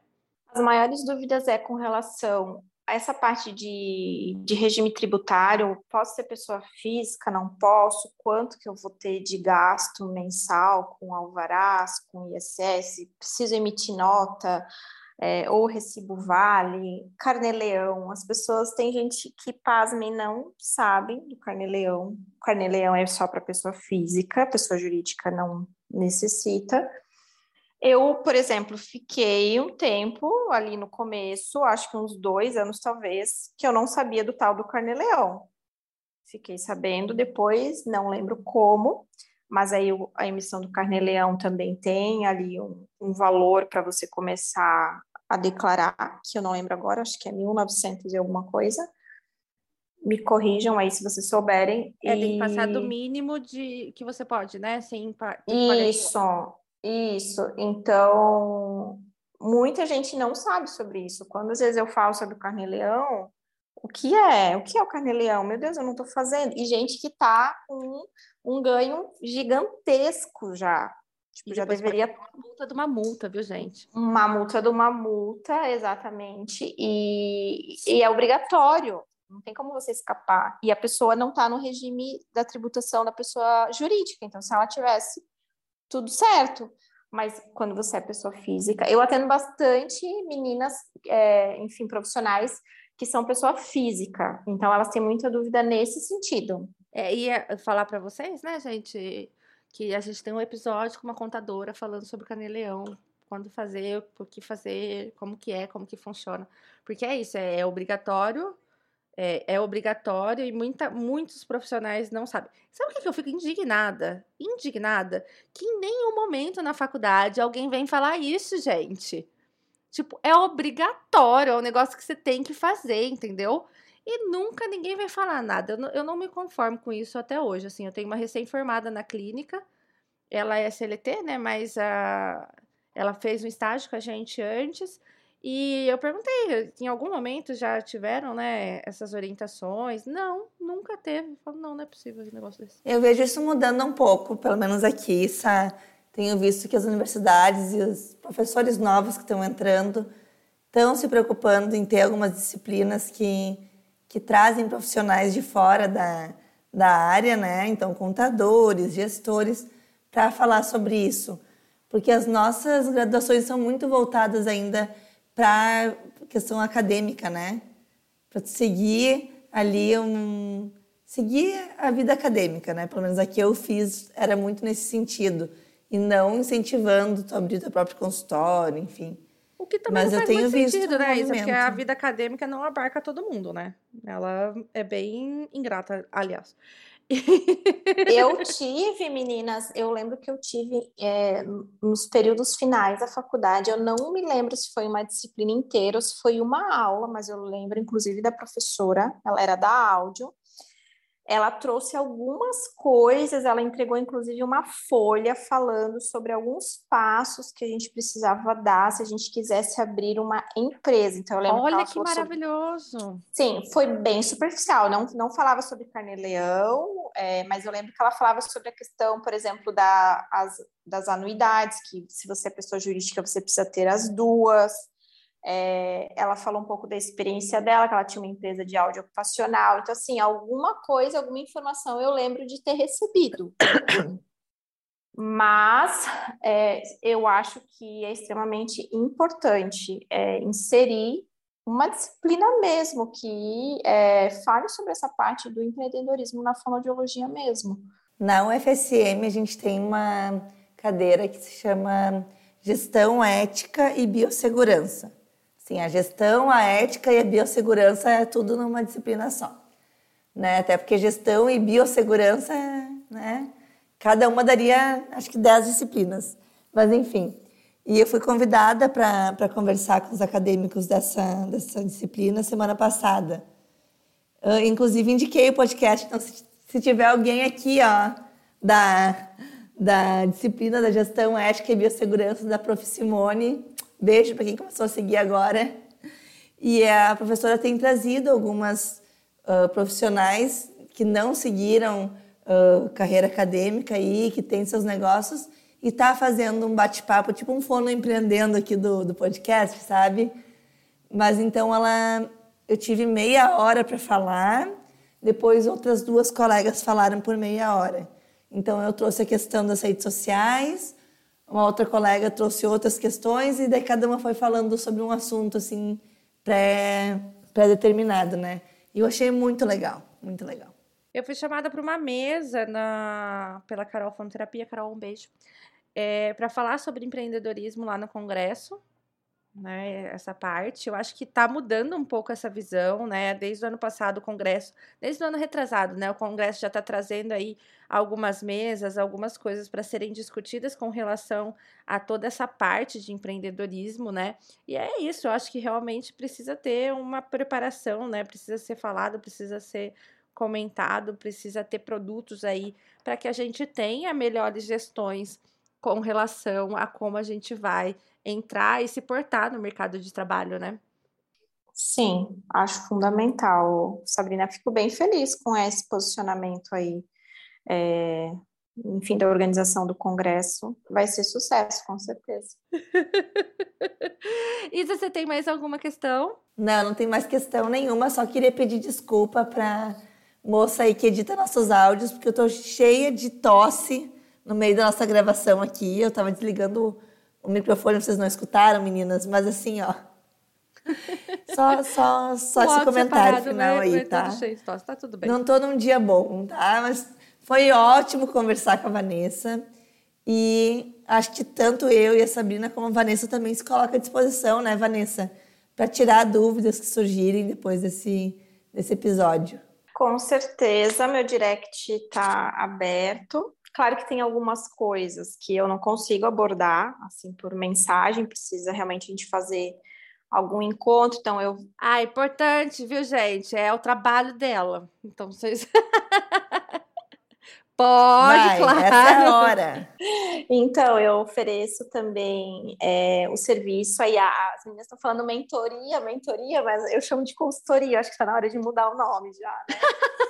As maiores dúvidas é com relação essa parte de, de regime tributário, posso ser pessoa física, não posso, quanto que eu vou ter de gasto mensal com alvarás, com ISS, preciso emitir nota, é, ou recibo vale, carnê-leão, as pessoas, tem gente que, pasmem, não sabem do carnê-leão, carnê-leão é só para pessoa física, pessoa jurídica não necessita, Eu, por exemplo, fiquei um tempo ali no começo, acho que uns dois anos talvez, que eu não sabia do tal do carnê-leão. Fiquei sabendo depois, não lembro como, mas aí a emissão do carnê-leão também tem ali um, um valor para você começar a declarar, que eu não lembro agora, acho que é 1900 e alguma coisa. Me corrijam aí se vocês souberem. É, e... tem que passar do mínimo de que você pode, né? Sem Isso, isso. Então, muita gente não sabe sobre isso. Quando às vezes eu falo sobre o carnê-leão, o que é? O que é o carnê-leão? Meu Deus, eu não estou fazendo. E gente que está com um ganho gigantesco já. Tipo, já deveria. Uma multa de uma multa, viu, gente? Uma multa de uma multa, exatamente. E, e é obrigatório. Não tem como você escapar. E a pessoa não está no regime da tributação da pessoa jurídica. Então, se ela tivesse tudo certo. Mas quando você é pessoa física, eu atendo bastante meninas, é, enfim, profissionais que são pessoa física. Então, elas têm muita dúvida nesse sentido. É, ia falar para vocês, né, gente, que a gente tem um episódio com uma contadora falando sobre caneleão, quando fazer, o que fazer, como que é, como que funciona. Porque é isso, é, é obrigatório, é, é, obrigatório e muita, muitos profissionais não sabem. Sabe o que, que eu fico indignada? Indignada que em nenhum momento na faculdade alguém vem falar isso, gente. Tipo, é obrigatório, é um negócio que você tem que fazer, entendeu? E nunca ninguém vai falar nada. Eu não, eu não me conformo com isso até hoje. Assim, eu tenho uma recém-formada na clínica, ela é CLT, né? Mas a, ela fez um estágio com a gente antes. E eu perguntei, em algum momento já tiveram, né, essas orientações? Não, nunca teve. Eu falo, não, não é possível um negócio desse. Eu vejo isso mudando um pouco, pelo menos aqui, sabe? Tenho visto que as universidades e os professores novos que estão entrando estão se preocupando em ter algumas disciplinas que, que trazem profissionais de fora da, da área, né? Então, contadores, gestores, para falar sobre isso. Porque as nossas graduações são muito voltadas ainda para questão acadêmica, né? Para seguir ali um seguir a vida acadêmica, né? Pelo menos aqui eu fiz era muito nesse sentido e não incentivando tu abrir teu próprio consultório, enfim. Que também Mas não faz eu tenho muito sentido, né, Isso, porque a vida acadêmica não abarca todo mundo, né? Ela é bem ingrata, aliás. *laughs* eu tive, meninas, eu lembro que eu tive é, nos períodos finais da faculdade, eu não me lembro se foi uma disciplina inteira ou se foi uma aula, mas eu lembro inclusive da professora, ela era da áudio, ela trouxe algumas coisas, ela entregou inclusive uma folha falando sobre alguns passos que a gente precisava dar se a gente quisesse abrir uma empresa. Então, eu lembro Olha que, que maravilhoso! Sobre... Sim, foi bem superficial, não, não falava sobre carnê-leão, é, mas eu lembro que ela falava sobre a questão, por exemplo, da, as, das anuidades, que se você é pessoa jurídica, você precisa ter as duas. É, ela falou um pouco da experiência dela, que ela tinha uma empresa de áudio ocupacional. Então, assim, alguma coisa, alguma informação eu lembro de ter recebido. Mas é, eu acho que é extremamente importante é, inserir uma disciplina mesmo que é, fale sobre essa parte do empreendedorismo na fonoaudiologia mesmo. Na UFSM, a gente tem uma cadeira que se chama Gestão Ética e Biossegurança. Sim, a gestão, a ética e a biossegurança é tudo numa disciplina só. Né? Até porque gestão e biossegurança, né? cada uma daria, acho que 10 disciplinas. Mas, enfim. E eu fui convidada para conversar com os acadêmicos dessa, dessa disciplina semana passada. Eu, inclusive, indiquei o podcast. Então, se, se tiver alguém aqui ó, da, da disciplina da gestão ética e biossegurança da Prof. Simone, Beijo para quem começou a seguir agora. E a professora tem trazido algumas uh, profissionais que não seguiram uh, carreira acadêmica e que têm seus negócios e está fazendo um bate-papo, tipo um fono empreendendo aqui do, do podcast, sabe? Mas então ela, eu tive meia hora para falar, depois outras duas colegas falaram por meia hora. Então eu trouxe a questão das redes sociais, uma outra colega trouxe outras questões e daí cada uma foi falando sobre um assunto assim pré pré-determinado, né? E eu achei muito legal, muito legal. Eu fui chamada para uma mesa na pela Carol Fonoterapia, Carol, um beijo. é, para falar sobre empreendedorismo lá no Congresso, né, essa parte. Eu acho que está mudando um pouco essa visão, né? Desde o ano passado, o Congresso, desde o ano retrasado, né? O Congresso já está trazendo aí algumas mesas, algumas coisas para serem discutidas com relação a toda essa parte de empreendedorismo, né? E é isso, eu acho que realmente precisa ter uma preparação, né? Precisa ser falado, precisa ser comentado, precisa ter produtos aí para que a gente tenha melhores gestões com relação a como a gente vai entrar e se portar no mercado de trabalho, né? Sim, acho fundamental. Sabrina, fico bem feliz com esse posicionamento aí. É, enfim, da organização do Congresso. Vai ser sucesso, com certeza. Isa, *laughs* você tem mais alguma questão? Não, não tem mais questão nenhuma. Só queria pedir desculpa para moça aí que edita nossos áudios, porque eu tô cheia de tosse no meio da nossa gravação aqui. Eu tava desligando o microfone, vocês não escutaram, meninas, mas assim, ó. *laughs* Só, só, só esse comentário final vai, aí, vai tá? Cheio de tosse, tá tudo bem. Não tô num dia bom, tá? Mas foi ótimo conversar com a Vanessa. E acho que tanto eu e a Sabrina como a Vanessa também se coloca à disposição, né, Vanessa? Para tirar dúvidas que surgirem depois desse, desse episódio. Com certeza, meu direct está aberto. Claro que tem algumas coisas que eu não consigo abordar, assim, por mensagem, precisa realmente a gente fazer algum encontro, então eu... Ah, importante, viu, gente? É o trabalho dela. Então, vocês... *laughs* Pode, Vai, claro. Essa é a hora. Então, eu ofereço também é, o serviço. Aí as meninas estão falando mentoria, mentoria, mas eu chamo de consultoria. Acho que está na hora de mudar o nome já. Né? *laughs*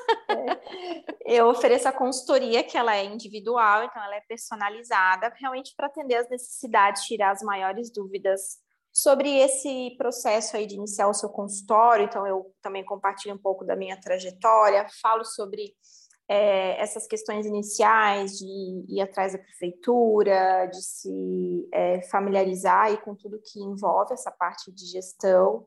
Eu ofereço a consultoria, que ela é individual, então ela é personalizada, realmente para atender as necessidades, tirar as maiores dúvidas sobre esse processo aí de iniciar o seu consultório. Então, eu também compartilho um pouco da minha trajetória, falo sobre é, essas questões iniciais de ir atrás da prefeitura, de se é, familiarizar aí com tudo que envolve essa parte de gestão.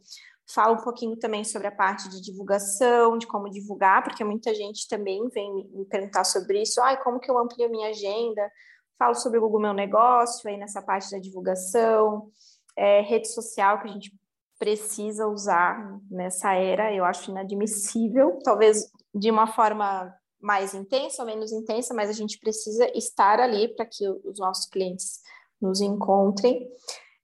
Falo um pouquinho também sobre a parte de divulgação, de como divulgar, porque muita gente também vem me perguntar sobre isso. Ai, como que eu amplio minha agenda? Falo sobre o Google Meu Negócio, aí nessa parte da divulgação. É, rede social, que a gente precisa usar nessa era, eu acho inadmissível, talvez de uma forma mais intensa ou menos intensa, mas a gente precisa estar ali para que os nossos clientes nos encontrem.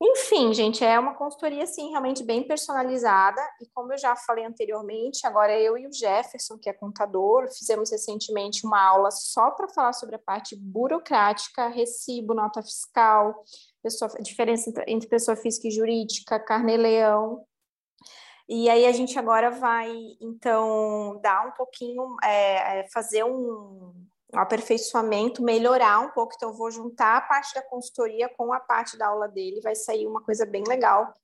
Enfim, gente, é uma consultoria assim realmente bem personalizada. E como eu já falei anteriormente, agora eu e o Jefferson, que é contador, fizemos recentemente uma aula só para falar sobre a parte burocrática, recibo, nota fiscal, pessoa, diferença entre pessoa física e jurídica, carnê-leão, e aí a gente agora vai, então, dar um pouquinho, é, é, fazer um, um aperfeiçoamento, melhorar um pouco. Então, vou juntar a parte da consultoria com a parte da aula dele, vai sair uma coisa bem legal,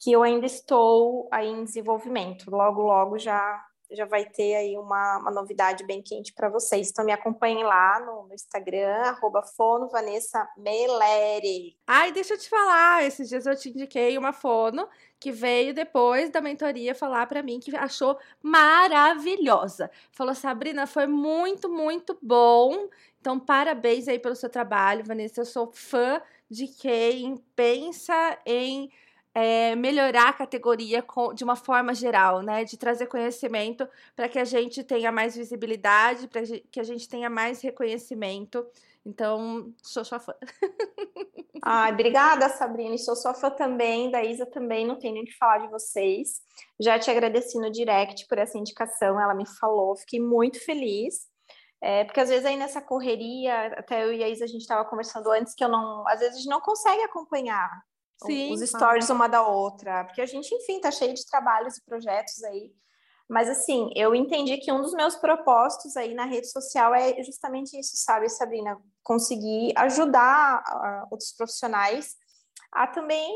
que eu ainda estou aí em desenvolvimento. Logo, logo já já vai ter aí uma, uma novidade bem quente para vocês. Então me acompanhem lá no, no Instagram, arroba fono Vanessa Meleri. Ai, deixa eu te falar, esses dias eu te indiquei uma fono que veio depois da mentoria falar para mim que achou maravilhosa. Falou, Sabrina, foi muito, muito bom. Então, parabéns aí pelo seu trabalho, Vanessa. Eu sou fã de quem pensa em é, melhorar a categoria com, de uma forma geral, né? De trazer conhecimento para que a gente tenha mais visibilidade, para que a gente tenha mais reconhecimento. Então, sou sua fã. Ai, *laughs* obrigada, Sabrina. sou sua fã também, da Isa também, não tenho nem que falar de vocês. Já te agradeci no direct por essa indicação, ela me falou, fiquei muito feliz. É, porque às vezes aí nessa correria, até eu e a Isa a gente estava conversando antes, que eu não, às vezes a gente não consegue acompanhar Sim, os stories uma da outra, porque a gente, enfim, tá cheio de trabalhos e projetos aí. Mas assim, eu entendi que um dos meus propósitos aí na rede social é justamente isso, sabe, Sabrina? Conseguir ajudar uh, outros profissionais a também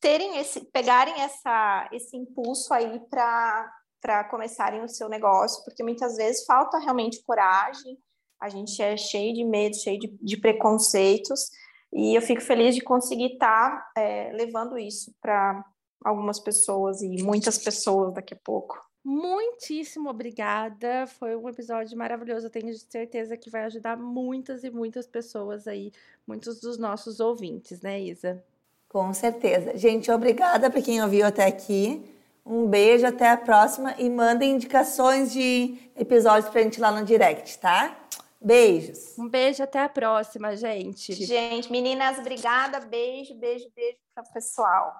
terem esse, pegarem essa, esse impulso aí para para começarem o seu negócio, porque muitas vezes falta realmente coragem, a gente é cheio de medo, cheio de, de preconceitos, e eu fico feliz de conseguir estar tá, é, levando isso para algumas pessoas e muitas pessoas daqui a pouco. muitíssimo obrigada. Foi um episódio maravilhoso. Eu tenho certeza que vai ajudar muitas e muitas pessoas aí, muitos dos nossos ouvintes, né, Isa? Com certeza. Gente, obrigada para quem ouviu até aqui. Um beijo, até a próxima e mandem indicações de episódios pra gente lá no direct, tá? Beijos. Um beijo, até a próxima, gente. Gente, meninas, obrigada. Beijo, beijo, beijo para o pessoal.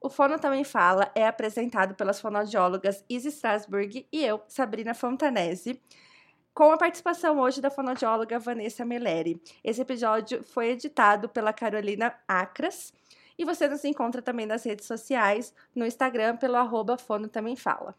O Fono Também Fala é apresentado pelas fonoaudiólogas Isa Strasburg e eu, Sabrina Fontanese, com a participação hoje da fonoaudióloga Vanessa Meleri. Esse episódio foi editado pela Carolina Acras e você nos encontra também nas redes sociais, no Instagram pelo arroba Fono Também Fala.